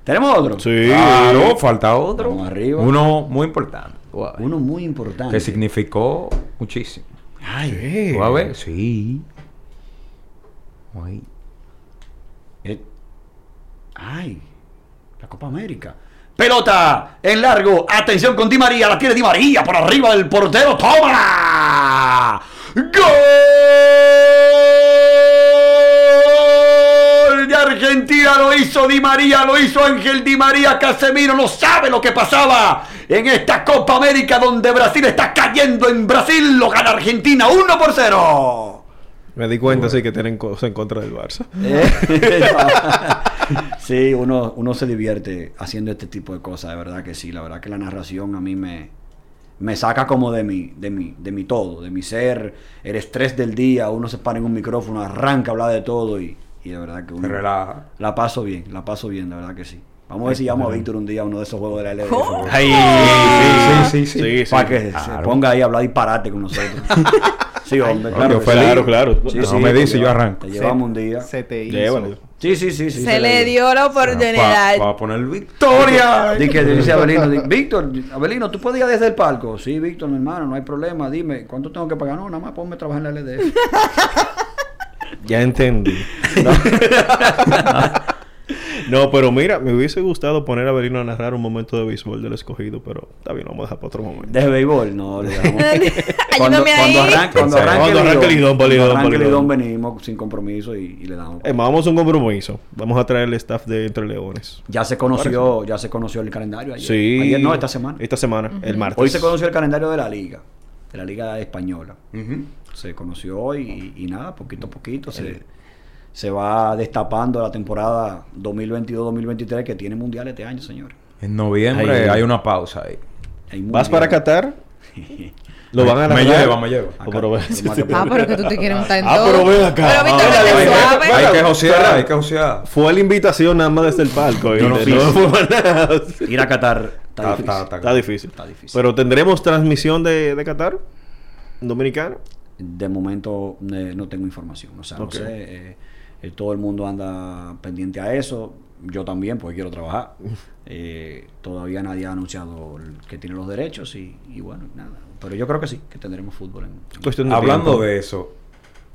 ¿Tenemos otro? Sí. Claro, falta otro. Vamos arriba. Uno muy importante. Uno muy importante. Que significó muchísimo. Ay, Sí. ¿Tú vas a ver? Sí. Ay. eh, ay, la Copa América. Pelota en largo. Atención con Di María. La tiene Di María por arriba del portero. ¡Toma! Argentina lo hizo Di María, lo hizo Ángel Di María, Casemiro no sabe lo que pasaba en esta Copa América donde Brasil está cayendo en Brasil, lo gana Argentina 1 por 0. Me di cuenta, sí, que tienen cosas en contra del Barça. Eh, sí, uno, uno se divierte haciendo este tipo de cosas, de verdad que sí, la verdad que la narración a mí me, me saca como de mi, de mi, de mi todo, de mi ser, el estrés del día, uno se para en un micrófono, arranca a hablar de todo y, y de verdad que uno relaja. la paso bien, la paso bien, de verdad que sí. Vamos a ver si llamo a Víctor un día a uno de esos juegos de la LDF. Ay, sí, sí, sí. Para que se ponga ahí a hablar disparate con nosotros. sí, hombre, claro. sí. Claro, claro. Sí, No sí, me dice, yo arranco. Te llevamos un día. Se te hizo. Sí, sí, sí, sí. se le dio la oportunidad. Para poner victoria. Dice Abelino, di- Víctor, Abelino, ¿tú puedes ir desde el palco? Sí, Víctor, mi hermano, no hay problema. Dime, ¿cuánto tengo que pagar? No, nada más ponme a trabajar en la LDF. Ya entendí. No, pero mira, me hubiese gustado poner a Belino a narrar un momento de béisbol del escogido, pero está bien, lo vamos a dejar para otro momento. ¿De béisbol? No, lo dejamos. Ayúdame ahí. cuando arranque, cuando Cuando el cuando Lidón, pa' arranque el. Lidón, venimos sin compromiso y, y le damos. Eh, vamos a un compromiso. Vamos a traer el staff de Entre Leones. Ya se conoció, ya se conoció el calendario ayer. Sí. Ayer no, esta semana. Esta semana, el martes. Hoy se conoció el calendario de la liga, de la liga española. Se conoció hoy y, y nada, poquito a poquito se, se va destapando la temporada 2022-2023 que tiene mundial este año, señor. En noviembre Ahí. hay una pausa ahí. Hay ¿Vas para Qatar? Lo van a Me lleva, me lleva. Oh, pero Pero más que- Ah, pero que tú te quieres untar en Ah, todo. pero ven acá. Pero Víctor, Ah, vete ven acá. suave. Hay que josear, hay que josear. Fue la invitación nada más desde el palco. Ir a Qatar está, Está- difícil. está- está- Está difícil. Está difícil. Pero tendremos transmisión de, de Qatar dominicano. De momento eh, no tengo información. O sea, no sé. eh, eh, todo el mundo anda pendiente a eso. Yo también, porque quiero trabajar. Eh, todavía nadie ha anunciado el- que tiene los derechos y, y bueno, nada. Pero yo creo que sí, que tendremos fútbol. En, Cuestión de Hablando tiempo. de eso,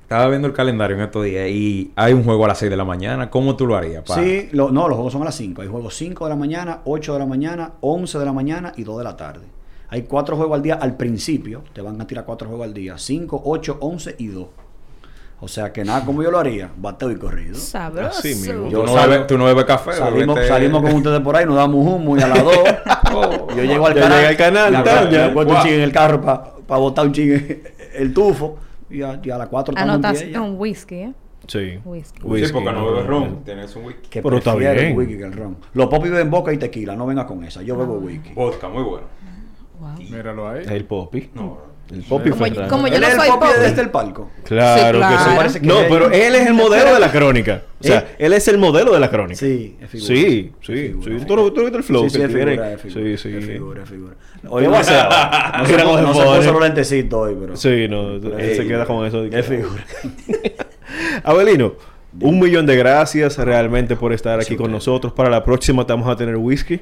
estaba viendo el calendario en estos días y hay un juego a las 6 de la mañana. ¿Cómo tú lo harías? pa? Sí, lo- no, los juegos son a las 5. Hay juegos 5 de la mañana, 8 de la mañana, 11 de la mañana y 2 de la tarde. Hay 4 juegos al día al principio. Te van a tirar 4 juegos al día. 5, 8, 11 y 2. O sea que nada, como yo lo haría, bateo y corrido. Sabroso. Así mismo. Tú Yo no, salgo- bebes, tú no bebes café. Salimos, bebete- salimos con ustedes por ahí, nos damos humo y a las 2 yo llego al Ya canal. llega al canal, me tal, ya. me acuerdo un Guau. ching en el carro para botar un ching el tufo. Y a, y a las 4 estamos en Anotas pie un whisky, ¿eh? Sí. Whisky. Sí, porque no bebes ron. Tienes un whisky. Que Pero está bien. el whisky que el ron. Los popis beben boca y tequila, no venga con esa. Yo bebo whisky. Vodka, muy bueno. Wow. Míralo ahí. El Poppy. No, El Poppy Como- Ferran. como yo Él no es el soy popi popi. desde el palco. Claro, Sí, claro. que Parece sí. que No, pero él es el modelo de la crónica. O sea, ¿Eh? él es el modelo de la crónica. Sí, es figura. Sí, sí, figura. sí. Tú no- no viste el flow Sí, sí, es figura, es figura. Sí, sí. Es figura, es figura. Hoy ¿Qué no, va a se, no, se, cómo no se puso los lentecitos hoy, pero... Sí, no, él se queda con eso. Es figura. Abelino, un millón de gracias realmente por estar aquí con nosotros. Para la próxima te vamos a tener whisky.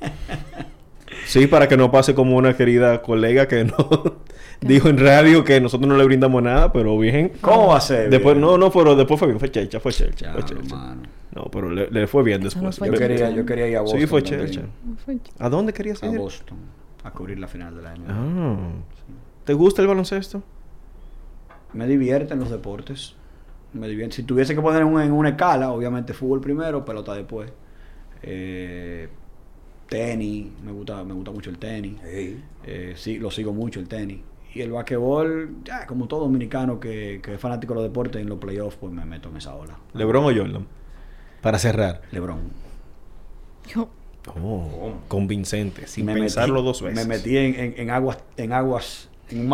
Sí, para que no pase como una querida colega que no dijo en radio que nosotros no le brindamos nada, pero bien. ¿Cómo va a ser? Después, no, no, pero después fue bien, fue chelcha, fue chelcha, Ya, fue chelcha. No, pero le, le fue bien no después. fue Yo quería, yo quería ir a Boston. Sí, fue chelcha. ¿A dónde querías A ir? Boston. A cubrir la final del año. Ah. ¿Te gusta el baloncesto? Me divierten los deportes. Me divierte. Si tuviese que poner un- en una escala, obviamente fútbol primero, pelota después. Eh, tenis, me gusta, me gusta mucho el tenis. Eh, sí, lo sigo mucho el tenis. Y el basquetbol, ya, como todo dominicano que, que es fanático de los deportes, en los playoffs, pues me meto en esa ola. ¿Lebron o Jordan? Para cerrar. Lebron. Yo- Oh, convincente, sin Me pensarlo metí- dos veces. Me metí en, en- en aguas, en aguas, un.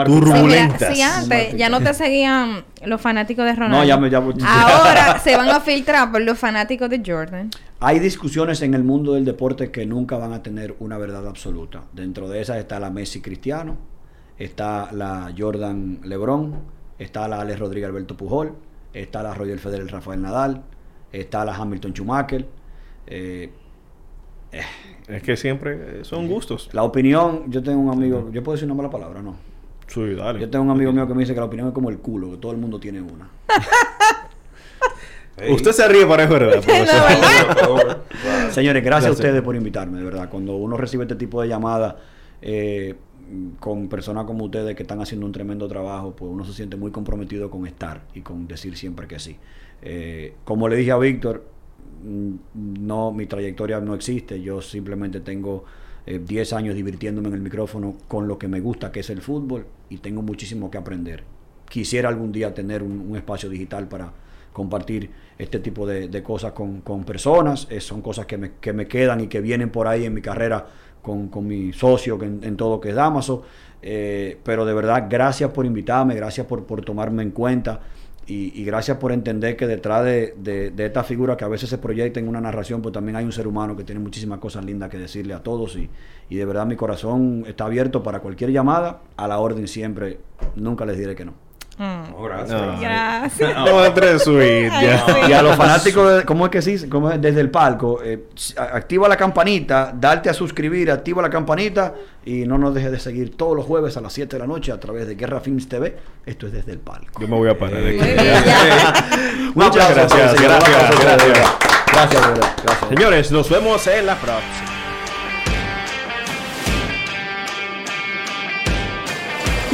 Sí, antes ya no te seguían los fanáticos de Ronaldo. No, ya me- ya- Ahora se van a filtrar por los fanáticos de Jordan. Hay discusiones en el mundo del deporte que nunca van a tener una verdad absoluta. Dentro de esas está la Messi Cristiano, está la Jordan Lebron, está la Alex Rodríguez Alberto Pujol, está la Roger Federer Rafael Nadal, está la Hamilton Schumacher. Eh, Es que siempre eh, son gustos. la opinión, yo tengo un amigo, yo puedo decir una mala palabra, ¿no? Sí, dale. Yo tengo un amigo mío que me dice que la opinión es como el culo, que todo el mundo tiene una. Usted se ríe para es verdad. Por favor. Wow. Señores, gracias a ustedes por invitarme, de verdad. Cuando uno recibe este tipo de llamadas eh, con personas como ustedes que están haciendo un tremendo trabajo, pues uno se siente muy comprometido con estar y con decir siempre que sí. Eh, como le dije a Víctor, mm, no, mi trayectoria no existe. Yo simplemente tengo 10 años divirtiéndome en el micrófono con lo que me gusta, que es el fútbol, y tengo muchísimo que aprender. Quisiera algún día tener un, espacio digital para compartir este tipo de, cosas con, con personas. Eh, son cosas que me, que me quedan y que vienen por ahí en mi carrera con, con mi socio en, en todo que es Damaso. Eh, pero de verdad, gracias por invitarme, gracias por, por tomarme en cuenta y, gracias por entender que detrás de, de, esta figura que a veces se proyecta en una narración, pues también hay un ser humano que tiene muchísimas cosas lindas que decirle a todos y de verdad mi corazón está abierto para cualquier llamada, a la orden siempre, nunca les diré que no. No, gracias. No. Gracias. No, Andrés Sweet, Ay, ya. sí. Y a los fanáticos, de- ¿cómo es que sí? ¿Cómo es? Desde el palco, eh, activa la campanita, darte a suscribir, activa la campanita y no nos dejes de seguir todos los jueves a las 7 de la noche a través de Guerra Films TV. Esto es desde el palco. Yo me voy a parar de aquí. Muchas gracias, gracias, gracias. Gracias. Gracias. Señores, nos vemos en la próxima.